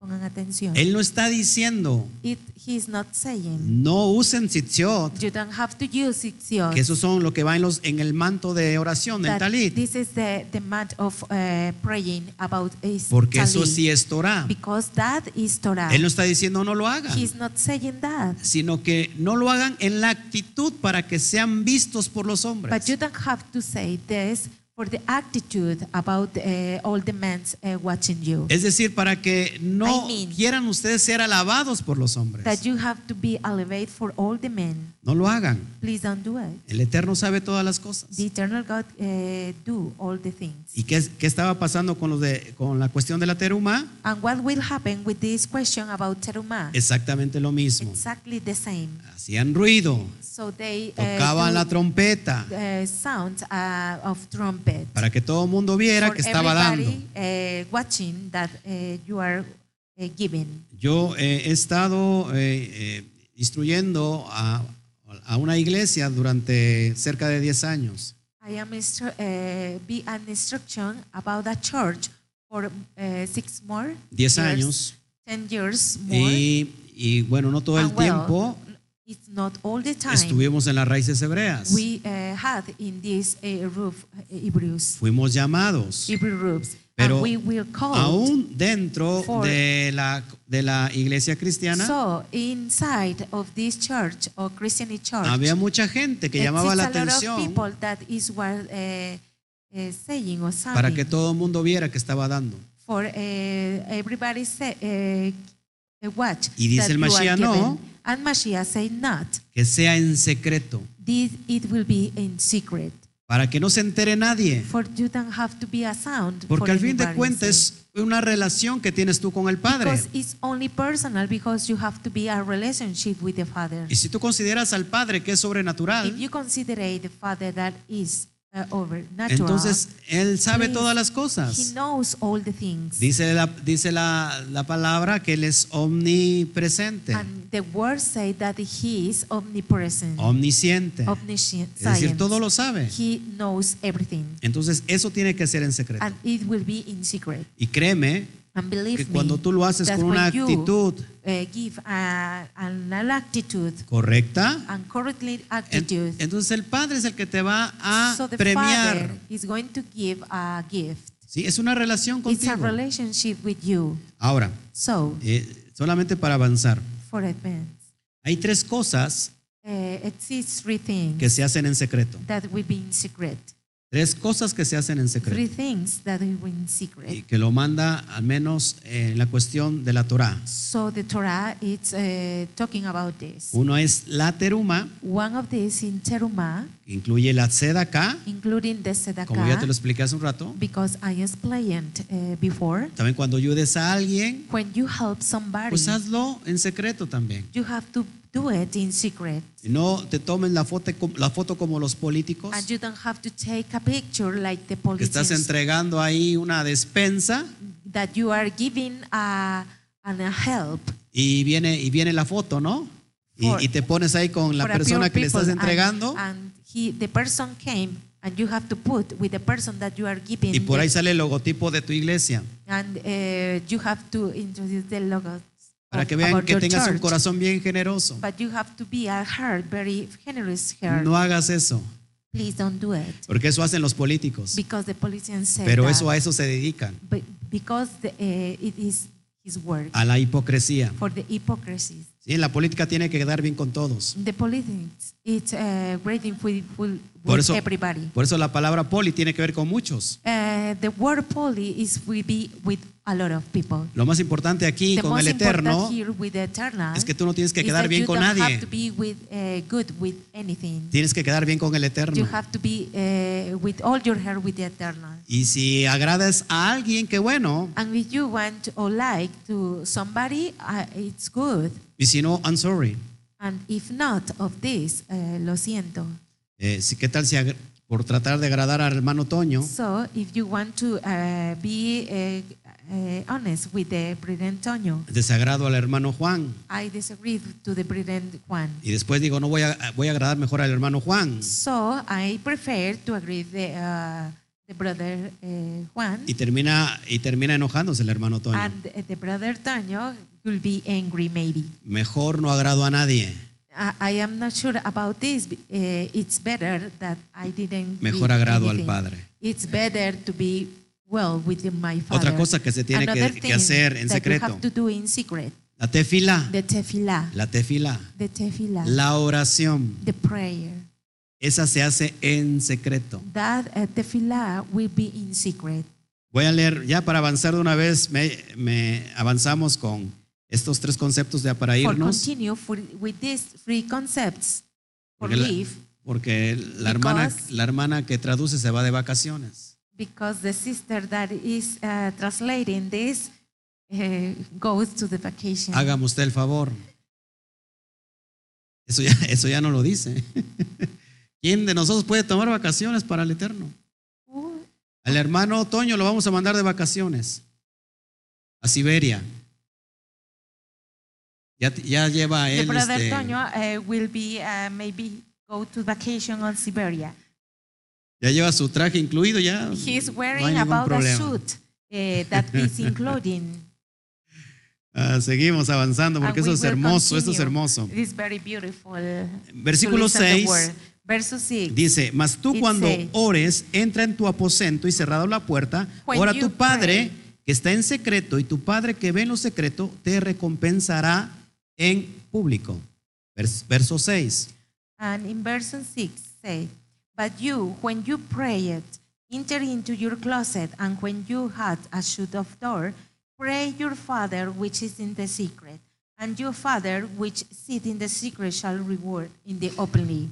Pongan atención. Él no está diciendo, It, he's not saying, no usen tzitziot, you don't have to use que esos son lo que va en, los, en el manto de oración, del talit. this is the, the mat of uh, praying about is Porque eso sí es Torah. Because that is Torah. Él no está diciendo no lo hagan, He's not saying that. sino que no lo hagan en la actitud para que sean vistos por los But hombres. you don't have to say this for the attitude about uh, all the men uh, watching you. Es decir, para que no I mean- quieran ustedes ser alabados por los hombres. That you have to be elevated for all the men. No lo hagan. Please don't do it. El Eterno sabe todas las cosas. The eternal God uh, do all the things. ¿Y qué, qué estaba pasando con, los de, con la cuestión de la teruma? And what will happen with this question about teruma? Exactamente lo mismo. Exactly the same. Hacían ruido, So they tocaban do, la trompeta sound uh, of trumpet. Para que todo el mundo viera for que estaba dando. uh, watching that uh, you are uh, giving. Yo he estado instruyendo a, a una iglesia durante cerca de 10 años. I am instru- uh, be an instruction about a church for uh, six more 10 years, años. ten years more. Y, y bueno, no todo el And well, tiempo it's not all the time. estuvimos en las raíces hebreas. we uh, had in this uh, roof uh, Hebrews, Fuimos llamados. Roofs, Pero and we call. Aún dentro for- de la, de la iglesia cristiana So inside of this church or Christian church, había mucha gente que llamaba la exists a lot of atención people that is what uh, saying or para que todo el mundo viera que estaba dando. for everybody say, watch. Y dice el Mashiach, no. And Mashiach say not. Que sea en secreto, This it will be in secret. para que no se entere nadie. For you don't have to be a sound. Porque al fin de cuentas es una relación que tienes tú con el Padre. Because it's only personal because you have to be a relationship with the Father. Y si tú consideras al Padre que es If you consider the Father that is uh, overnatural, entonces Él sabe please, todas las He cosas. knows all the things. Dice la, dice la, la palabra que Él es omnipresente, And the word say that He is omnipresent, omnisciente. omniscient. Es decir, todo lo sabe. He knows everything. Entonces eso tiene que ser en secreto. And it will be in secret. Y créeme And believe que me, cuando tú lo haces con una actitud uh, give a, an attitude correcta, and correctly en- entonces el Padre es el que te va a so the premiar. Father is going to give a gift. Sí, es una relación It's a contigo. relationship with you. Ahora, So, eh, solamente para avanzar, for advance, hay tres cosas uh, exists three things que se hacen en secreto. that will be in secret. Tres cosas que se hacen en Three secreto. things that will be in Y secret. que lo manda al menos en la cuestión de la Torah. So the Torah is uh, talking about this. Uno es la teruma, One of these in Teruma, que incluye la tzedakah, including the como ya te lo expliqué hace un rato. because I explained uh, before. También cuando ayudes a alguien, When you help somebody, pues hazlo en secreto también. you have to do it in secret. Y no te tomen la foto, la foto como los políticos, And you don't have to take a picture like the que estás entregando ahí una despensa that you are giving a, an a help y viene, y viene la foto, ¿no? Y, For- y te pones ahí con la for a persona pure que le estás people. And- entregando And, he, the person came and you have to put with the person that you are giving y por the- ahí sale el logotipo de tu iglesia. and uh, you have to introduce the logo Para que vean que tengas un corazón bien generoso. But you have to be a heart, very generous heart. No hagas eso, Please don't do it. porque eso hacen los políticos. Because the politicians say Pero eso a eso se dedican, But because the, uh, it is his work a la hipocresía. for the hypocrisy. Sí, la política tiene que quedar bien con todos. The politics, it's uh, great with, with, Por with eso, everybody. por eso la palabra poli tiene que ver con muchos. Uh, the word poly is will be with a lot of people. Lo más importante aquí the con el Eterno eternal es que tú no tienes que quedar bien you con nadie. have to be with, uh, good with. Tienes que quedar bien con el You Eterno. have to be uh, with all your heart with the eternal. Y si agradas a alguien, qué bueno. And if you want or like to somebody, uh, it's good. Y si no, I'm sorry. And if not of this, uh, lo siento. Eh, si, ¿Qué tal si ag- por tratar de agradar al hermano Toño, So if you want to uh, be uh, uh, honest with the brother Antonio, desagrado al hermano Juan? I disagree to the brother Juan. Y después digo, no voy a, voy a agradar mejor al hermano Juan. So I prefer to agree the, uh, the brother uh, Juan, Y termina, y termina enojándose el hermano Toño. and the brother Toño will be angry maybe. Mejor no agrado a nadie. I, I am not sure about this. Uh, it's better that I didn't. Mejor agrado al anything. Padre. It's better to be well with my father. Otra cosa que se tiene que- que hacer en secreto. You have to do in secret. La tefila, The tefillah. la tefila, The tefillah. la oración. the prayer. esa se hace en secreto. That uh, tefillah will be in secret. Voy a leer, ya para avanzar de una vez, me, me avanzamos con estos tres conceptos ya para irnos, continue for, with these three concepts for Porque la- live, porque la hermana, Because- la hermana que traduce se va de vacaciones. because the sister that is uh, translating this uh, goes to the vacation. Hágame usted el favor. Eso ya, [laughs] eso ya no lo dice. [laughs] ¿Quién de nosotros puede tomar vacaciones para el Eterno? Al hermano Otoño lo vamos a mandar de vacaciones a Siberia. Ya, ya lleva él. brother este, Toño uh, will be uh, maybe go to vacation on Siberia. ya lleva su traje incluido ya. He's no wearing ningún about a problema. suit uh, that is [laughs] including. Ah, seguimos avanzando porque eso es hermoso, esto es hermoso. It is very beautiful. Versículo listen the 6 word. Verso 6. dice, mas tú cuando says- ores, entra en tu aposento y cerrado la puerta, ora a tu Padre pray. que está en secreto y tu Padre que ve en lo secreto te recompensará en público. Vers- Verso 6. And in verse 6 say, But you, when you pray it, enter into your closet, and when you had a shut of door, pray your Father which is in the secret, and your Father which sit in the secret shall reward in the openly.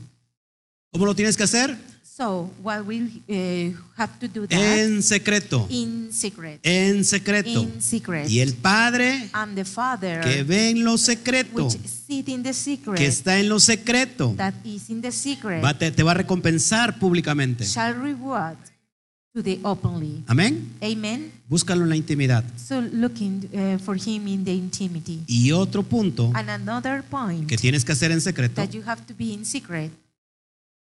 ¿Cómo lo tienes que hacer? So, what we uh, have to do that En secreto. in secret. En secreto. In secret. Y el Padre and the Father que ve en lo secreto, which sit in the secret, que está en lo secreto, that is in the secret, va- te, te va a recompensar públicamente. shall reward to the openly. Amén. Amen. Búscalo en la intimidad. So looking uh, for him in the intimity. Y otro punto And another point que tienes que hacer en secreto that you have to be in secret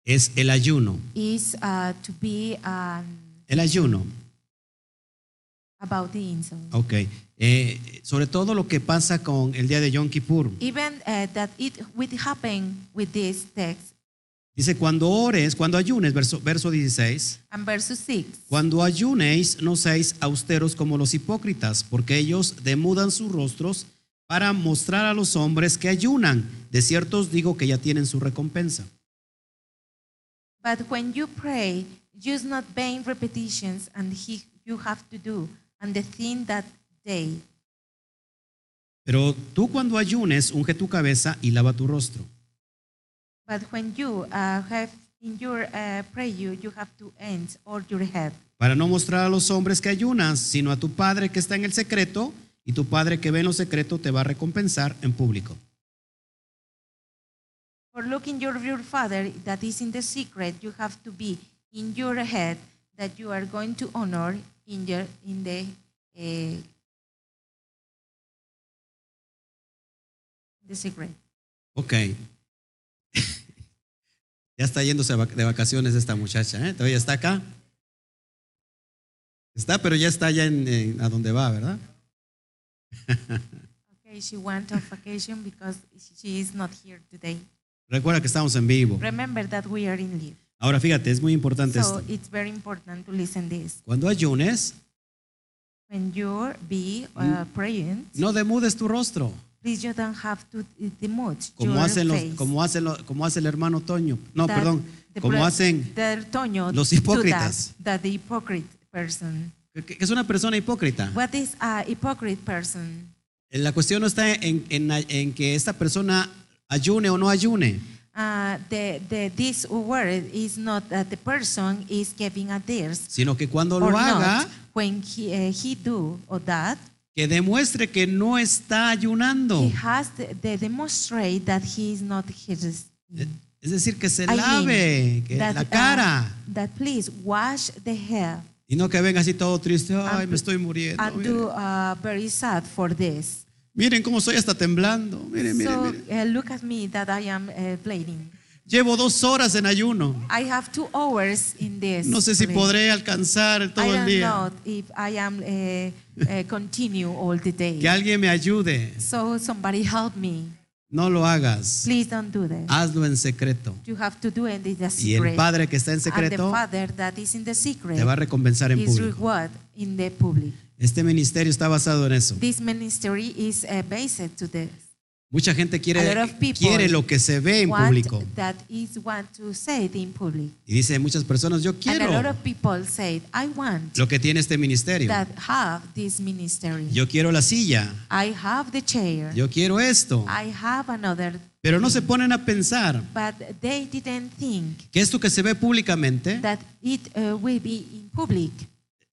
es el ayuno. is uh, to be um, El ayuno. about the incense. Ok. Eh, sobre todo lo que pasa con el día de Yom Kippur. Even uh, that it will happen with this text Dice, cuando ores, cuando ayunes, verso, verso 16, and verse 6. cuando ayunéis, no seáis austeros como los hipócritas, porque ellos demudan sus rostros para mostrar a los hombres que ayunan. De cierto os digo que ya tienen su recompensa. But when you pray, use not vain repetitions, and he, you have to do, and the thing that day. Pero tú cuando ayunes, unge tu cabeza y lava tu rostro. But when you uh, have in your uh, prayer, you have to end or your head, para no mostrar a los hombres que ayunas, sino a tu Padre que está en el secreto, y tu Padre que ve en lo secreto te va a recompensar en público. For looking your your Father that is in the secret, you have to be in your head that you are going to honor in your in the uh, the secret. Ok. [laughs] ya está yéndose de vacaciones esta muchacha, ¿eh? Todavía está acá. Está, pero ya está ya en, en- a donde va, ¿verdad? [laughs] Okay, she went on vacation because she is not here today. Recuerda que estamos en vivo. Remember that we are in leave. Ahora fíjate, es muy importante So esto. it's very important to listen this. Cuando ayunes, When you be uh, praying, no demudes tu rostro, please you don't have to demote como your hacen los, face. como hacen lo- como hace el hermano Toño. No, That perdón, como hacen Toño los hipócritas. That, that the hypocrite person. que es una persona hipócrita. What is a hypocrite person? La cuestión no está en, en- en que esta persona ayune o no ayune. Uh, the, the, this word is not that the person is giving a this sino que cuando lo haga, not. When he, uh, he do or that, que demuestre que no está ayunando. he has to the demonstrate that he is not his. Es decir, que se I lave que that, la uh, cara. that please wash the hair y no que venga así todo triste. Ay, and- me estoy muriendo. and do uh, very sad for this. Miren cómo estoy hasta temblando. Miren, miren, so miren. uh, look at me that I am uh, bleeding. Llevo dos horas en ayuno. I have two hours in this. No sé si place. podré alcanzar I todo el día. if I am uh, continue all the day. Que alguien me ayude. So somebody help me. No lo hagas. Please don't do that. Hazlo en secreto. You have to do it in the Y el secret. Padre que está en the secreto that is in the secret te va a recompensar en público. reward in the public. Este ministerio está basado en eso. This ministry is uh, based to this. Mucha gente quiere, lo que se ve en público. that is want to say it in public. Y dice muchas personas, yo And a lot quiero of people say, I want lo que tiene este ministerio. that have this ministry. Yo quiero la silla. I have the chair. Yo quiero esto. I have another. Pero no se ponen a pensar But they didn't think que esto que se ve públicamente, that it uh, will be in public.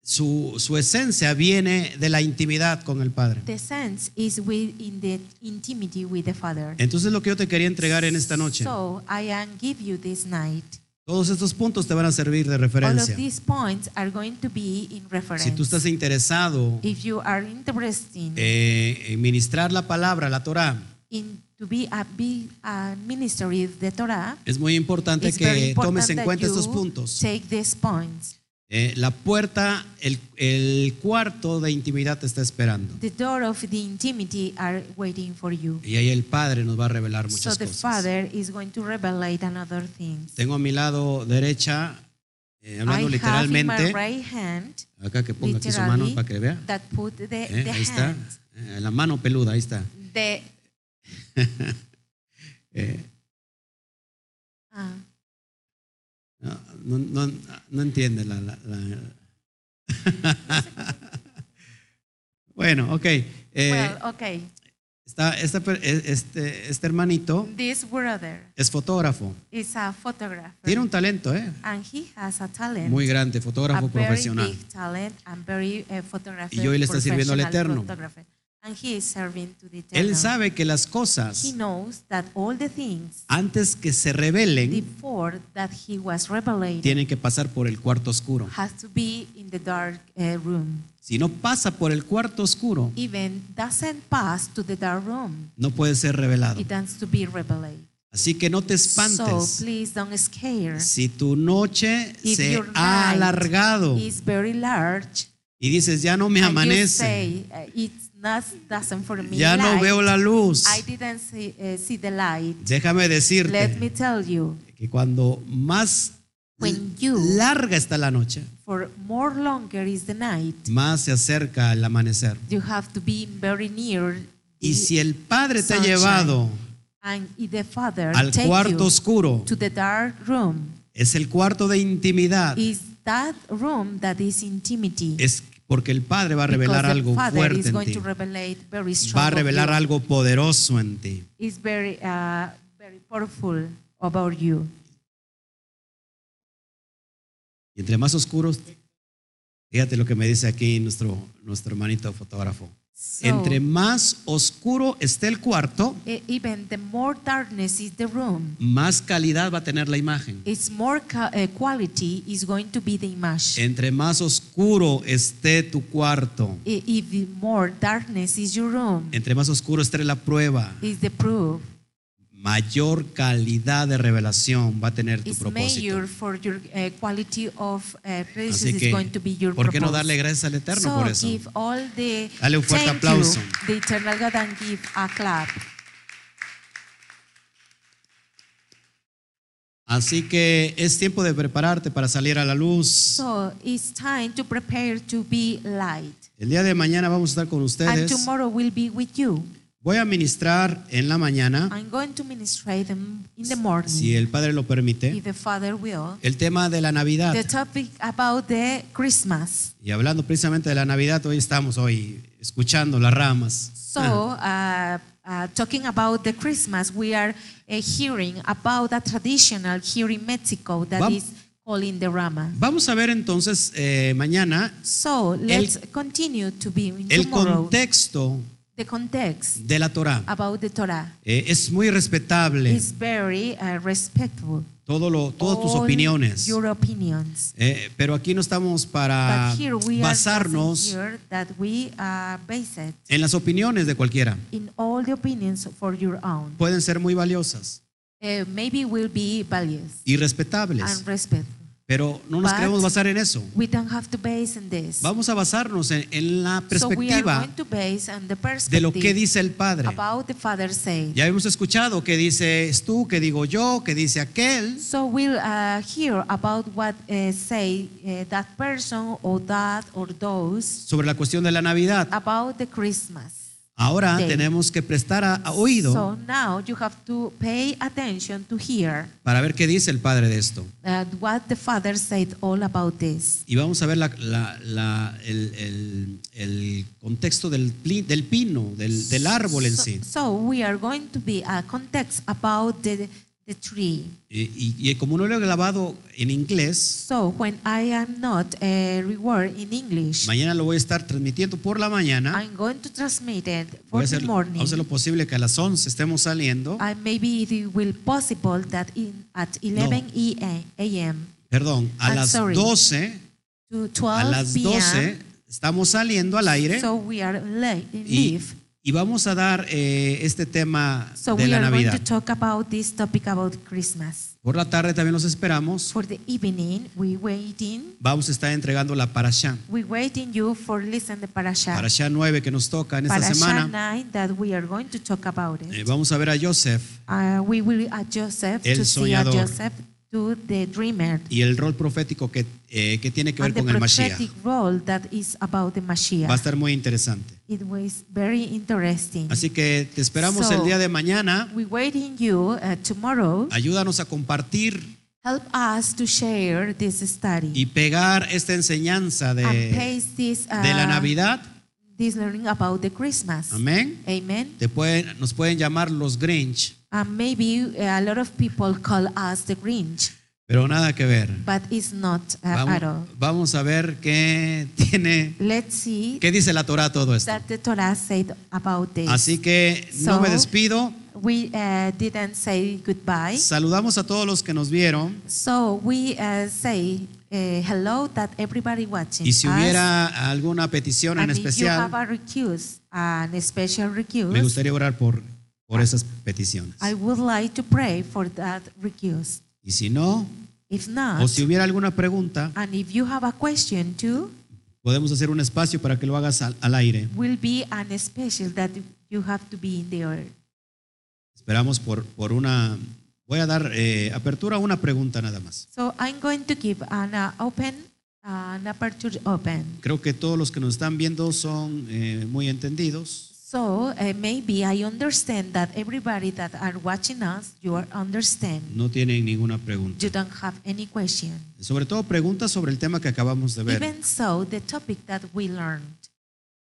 Su, su esencia viene de la intimidad con el Padre. The sense is within the intimity with the Father. Entonces lo que yo te quería entregar en esta noche, So I am give you this night. todos estos puntos te van a servir de All referencia. of these points are going to be in reference. Si tú estás interesado if you are interested eh, en ministrar la palabra, la Torah, in to be a, be a ministry of the Torah, es muy importante que important tomes en cuenta estos puntos. take these points. Eh, la puerta, el, el cuarto de intimidad te está esperando. The door of the intimity are waiting for you. Y ahí el Padre nos va a revelar So muchas the cosas. Father is going to revelate another things. Tengo a mi lado derecha, eh, I hablando have in my literalmente, right hand acá que ponga aquí su mano para que vea. that put the, Eh, the ahí está, hand, eh, la mano peluda, ahí está. the [laughs] Eh, ah, no, no, no, no entiende la... la- la- [laughs] bueno, ok. eh, well, okay. está, esta per- eh, este, este hermanito This brother es fotógrafo. is a photographer, Tiene un talento, ¿eh? and he has a talent, Muy grande, a fotógrafo very profesional. big talent, and very uh, Y hoy le está sirviendo al Eterno. photographer. And he is serving to the Él sabe que las He cosas, knows that all the things antes que se revelen, before that he was revelated tienen que pasar por el cuarto oscuro. has to be in the dark uh, room. Si no pasa por el cuarto oscuro, Even doesn't pass to the dark room. no puede ser revelado. It has to be revealed. Así que no te So espantes. please don't scare. Si tu noche If se your ha night alargado is very large, y dices, ya no me and you amanece, say uh, it's doesn't for me. ya no light, veo la luz, I didn't see, uh, see the light. déjame Let me decirte tell you, que cuando más When you- larga está la noche, for more longer is the night. más se acerca el amanecer. You have to be very near. Y si el Padre te ha llevado and if the Father al take cuarto you oscuro, to the dark room, es el cuarto de intimidad, is that room that is intimity. es porque el Padre va a revelar algo fuerte is en ti. Va a revelar algo poderoso en ti. Very uh, very powerful about you. Y entre más oscuros, fíjate lo que me dice aquí nuestro, nuestro hermanito fotógrafo. So, Entre más oscuro esté el cuarto, e- even the more darkness is the room, más calidad va a tener la imagen. its more uh, quality is going to be the image. Entre más oscuro esté tu cuarto, If the more darkness is your room, entre más oscuro esté la prueba, is the proof. Mayor calidad de revelación va a tener tu propósito. uh, praises Así que, going to be your ¿por qué no darle gracias al Eterno so por eso? give all the Dale un fuerte aplauso. You, the eternal God and give a clap. Así que es tiempo de prepararte para salir a la luz. So it's time to prepare to be light. El día de mañana vamos a estar con And ustedes. tomorrow will be with you. Voy a ministrar en la mañana, I'm going to ministrate them in the morning, si el Padre lo permite, if the Father will. el tema de la Navidad. The topic about the Christmas. Y hablando precisamente de la Navidad, hoy estamos hoy escuchando las ramas. So, uh, uh, talking about the Christmas, we are uh, hearing about a traditional here in Mexico that is in the Rama. Vamos a ver entonces eh, mañana So, let's continue to be in el contexto The context de la Torah. about the Torah Eh, es muy respetable is very uh, respectful. todo lo, todas tus All opiniones. Your opinions. Eh, pero aquí no estamos para But here we basarnos are here that we uh, base it en las opiniones de cualquiera. in all the opinions for your own. Pueden ser muy valiosas Uh, maybe will be values y respetables, and respectful. Pero no nos But queremos basar en eso. We don't have to base in this. Vamos a basarnos en, en la so perspectiva going to base on the de lo que perspective dice el Padre. about the Father said. Ya hemos escuchado que dices tú, que digo yo, que dice aquel. So we'll uh, hear about what uh, say uh, that person or that or those sobre la cuestión de la Navidad. about the Christmas. Ahora day. tenemos que prestar a- a oído So now you have to pay attention to hear para ver qué dice el Padre de esto. what the Father said all about this. Y vamos a ver la- la- la- el, el- el contexto del, pli- del pino, del, del árbol en So, sí. so we are going to be a context about the, the tree. Y, y- como no lo he grabado en inglés, So when I am not a reward in English, mañana lo voy a estar transmitiendo por la mañana. I'm going to transmit it Voy for a hacer, the morning. a hacer lo posible que a las 11 estemos saliendo. And maybe it will possible that in at 11 e- a.m. Perdón, a I'm las sorry. 12, to a 12 las p.m. 12 estamos saliendo al aire So we are late y. y vamos a dar eh, este tema So de we la are going Navidad. to talk about this topic about Christmas. Por la tarde también los esperamos. For the evening, we waiting. Vamos a estar entregando la Parashá. We waiting you for listen the parasha. Parashá 9 que nos toca en esta semana. 9 that we are going to talk about it. Eh, vamos a ver a Joseph Uh, we will Joseph El to see a soñador. Joseph to the dreamer. y el rol profético que, eh, que tiene que ver And the con el Mashiach. prophetic role that is about the Va a estar muy interesante. It was very interesting. Así que te esperamos So- el día de mañana. We waiting you uh, tomorrow. Ayúdanos a compartir Help us to share this study y pegar esta enseñanza de, this, uh, de la Navidad. this learning about the Christmas. Amén. Amen. Te pueden, nos pueden llamar los Grinch, And maybe uh, a lot of people call us the Grinch, pero nada que ver. but it's not uh, at all. Vamos, a ver qué tiene, Let's see qué dice la Torah todo esto. that the Torah said about this. Así que no me despido. We uh, didn't say goodbye. Saludamos a todos los que nos vieron. So we uh, say uh, hello that everybody watching Y si us. hubiera alguna petición en you especial, have a request, an special request, me gustaría orar por, por esas peticiones. I would like to pray for that request. Y si no, If not, o si hubiera alguna pregunta, and if you have a question too, podemos hacer un espacio para que lo hagas al, al aire. will be an that you have to be in the earth. Esperamos por, por una... Voy a dar eh, apertura a una pregunta nada más. So I'm going to give an uh, open, uh, an aperture open. Creo que todos los que nos están viendo son eh, muy entendidos. So uh, maybe I understand that everybody that are watching us, you are understand. No tienen ninguna pregunta. You don't have any question. Sobre todo preguntas sobre el tema que acabamos de ver. Even so, the topic that we learned,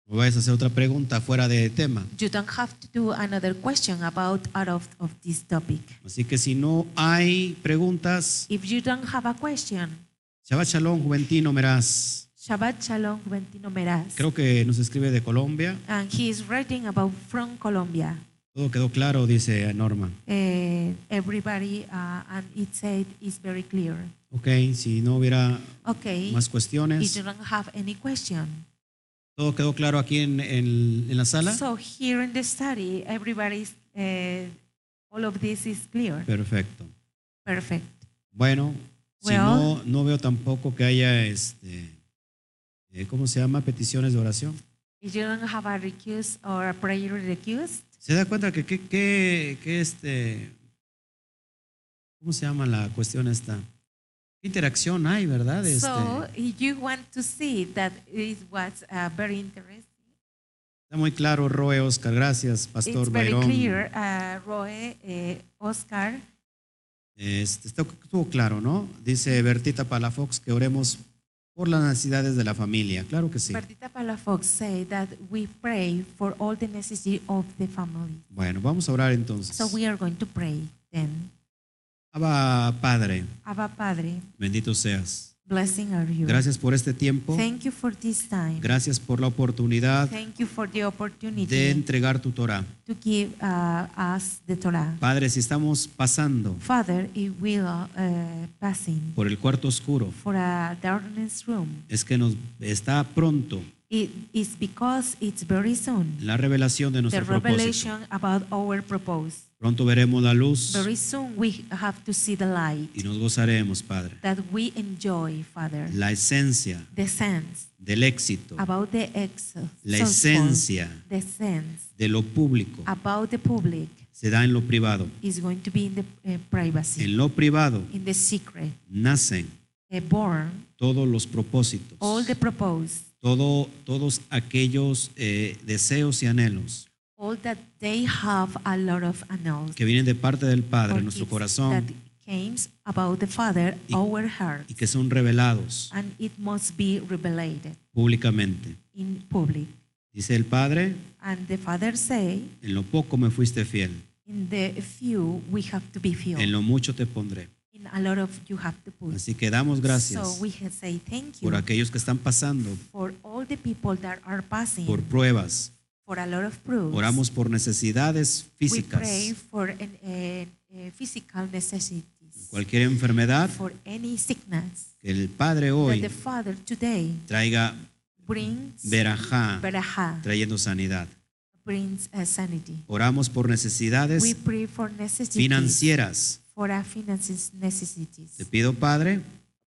No vayas a hacer otra pregunta fuera de tema. you don't have to do another question about out of, of this topic. Así que si no hay preguntas, If you don't have a question, Shabbat Shalom, Juventino Meraz. Shabbat Shalom, Juventino Meraz. Creo que nos escribe de Colombia. And he is writing about from Colombia. Todo quedó claro, dice Norma. Uh, everybody, uh, and it said is very clear. Ok, si no hubiera Okay, más if cuestiones. you don't have any question. Todo quedó claro aquí en, en- en la sala. So here in the study, everybody's, uh, all of this is clear. Perfecto. Perfect. Bueno, si Well- no, no veo tampoco que haya, este, eh, ¿cómo se llama? Peticiones de oración. If you don't have a request or a prayer request, ¿Se da cuenta que, que, que, que este, ¿cómo se llama la cuestión esta? ¿Qué interacción hay, verdad? Este, so you want to see that it was uh, very interesting. está muy claro, Roe, Oscar. Gracias, Pastor It's very Byron. clear, uh, Roe, uh, Oscar. Este, estuvo claro, ¿no? Dice Bertita Palafox que oremos por las necesidades de la familia. Claro que sí. Bertita Palafox say that we pray for all the necessity of the family. Bueno, vamos a orar entonces. So we are going to pray then. Abba, Padre, Abba Padre, bendito seas. Blessing are you. Gracias por este tiempo. Thank you for this time. Gracias por la oportunidad Thank you for the opportunity de entregar tu Torah. to give uh, us the Torah. Padre, si estamos pasando Father, if we are uh, passing por el cuarto oscuro, for a darkness room, es que nos está pronto it is because it's very soon. la revelación de The nuestro propósito. revelation about our purpose. Pronto veremos la luz Very soon we have to see the light y nos gozaremos, Padre. that we enjoy, Father. La esencia The sense del éxito, about the ex- la esencia the sense de lo público about the public se da en lo privado. is going to be in the uh, privacy, En lo privado in the secret, nacen uh, born todos los propósitos, all the proposed, todo, todos aquellos eh, deseos y anhelos all that they have a lot of annals que vienen de parte del Padre, or nuestro gifts corazón, that came about the Father, Y- our heart, y que son revelados and it must be revealed públicamente. in public. Dice el Padre, And the Father say, en lo poco me fuiste fiel, in the few we have to be few. en lo mucho te pondré. In a lot of you have to put. Así que damos gracias So we say thank you por aquellos que están pasando for all the people that are passing por pruebas. For a lot of proofs. Oramos por necesidades we pray físicas, for an, uh, uh, physical necessities, cualquier enfermedad, for any sickness. que el Padre That hoy the Father today traiga brings verajá, trayendo sanidad. brings uh, sanity. Oramos por We necesidades pray for necessities, financieras. for our finances necessities. Te pido, Padre,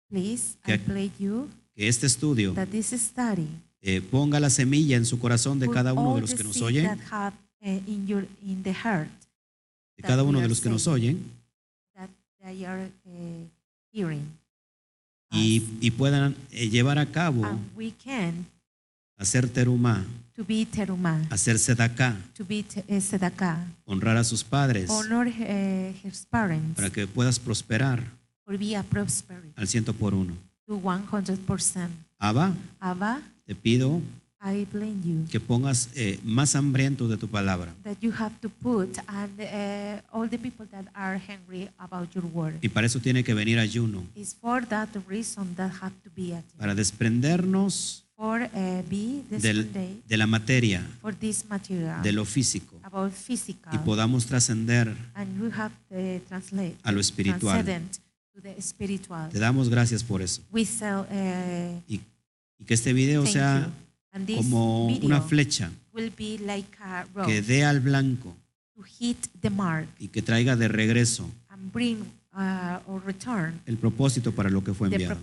Please, que- I pray you que este estudio that this study eh, ponga la semilla en su corazón de cada uno de los que nos oyen, that have in your in the heart de cada uno de los que nos oyen, that they are hearing. y, y puedan eh, llevar a cabo, hacer terumá, to be teruma, hacer sedacá, to be te- tzedakah, honrar a sus padres, honor his parents, para que puedas prosperar al ciento por uno. to 100%. Abba, Abba, te pido I blame you que pongas eh, más hambrientos de tu palabra. that you have to put and uh, all the people that are hungry about your word. Y para eso tiene que venir ayuno, It's for that reason that have to be at para desprendernos for uh, be this del- de la materia, for this material de lo físico, about physical y podamos trascender. and we have to translate a lo espiritual. transcendent to the spiritual. Te damos gracias por eso. We sell uh, Y, y que este video thank sea como video una flecha like que dé al blanco to hit the mark y que traiga de regreso and bring uh, or return el propósito para lo que fue enviado.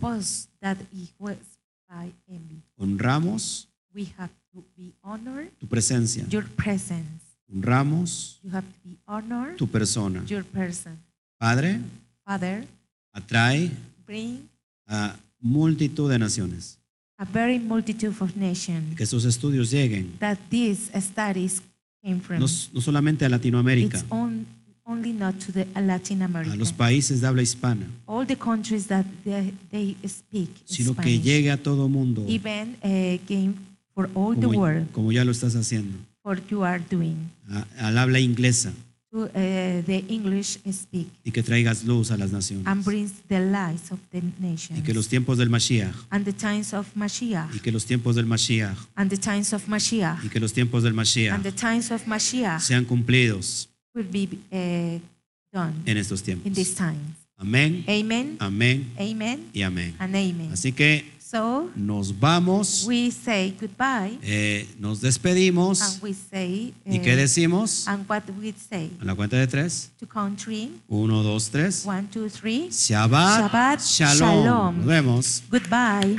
Honramos We have to be honored tu presencia, your presence. honramos You have to be honored tu persona. your person. Padre, Father, atrae bring a multitud de naciones. A very multitude of nations Que estos estudios lleguen that these studies came from. no, no solamente a Latinoamérica, It's on, only not to the Latin America. a los países de habla hispana, All the countries that they, they speak sino que Spanish. llegue a todo mundo Even uh, came for all the world, como ya lo estás haciendo. what you are doing. a- al habla inglesa To uh, the English speak y que traigas luz a las naciones. and brings the lights of the nations. Y que los tiempos del Mashiach, and the times of Mashiach. y que los tiempos del Mashiach, And the times of Mashiach. y que los tiempos del And the times of Mashiach sean cumplidos will be uh, done en estos in these times. Amén, Amen. amén Amen. y amén. And amen. Así que So nos vamos, we say goodbye eh, nos despedimos. and we say ¿Y uh, qué decimos? and what we say A la cuenta de tres. to country Uno, dos, tres. one two three Shabbat, Shabbat shalom. shalom. Nos vemos. goodbye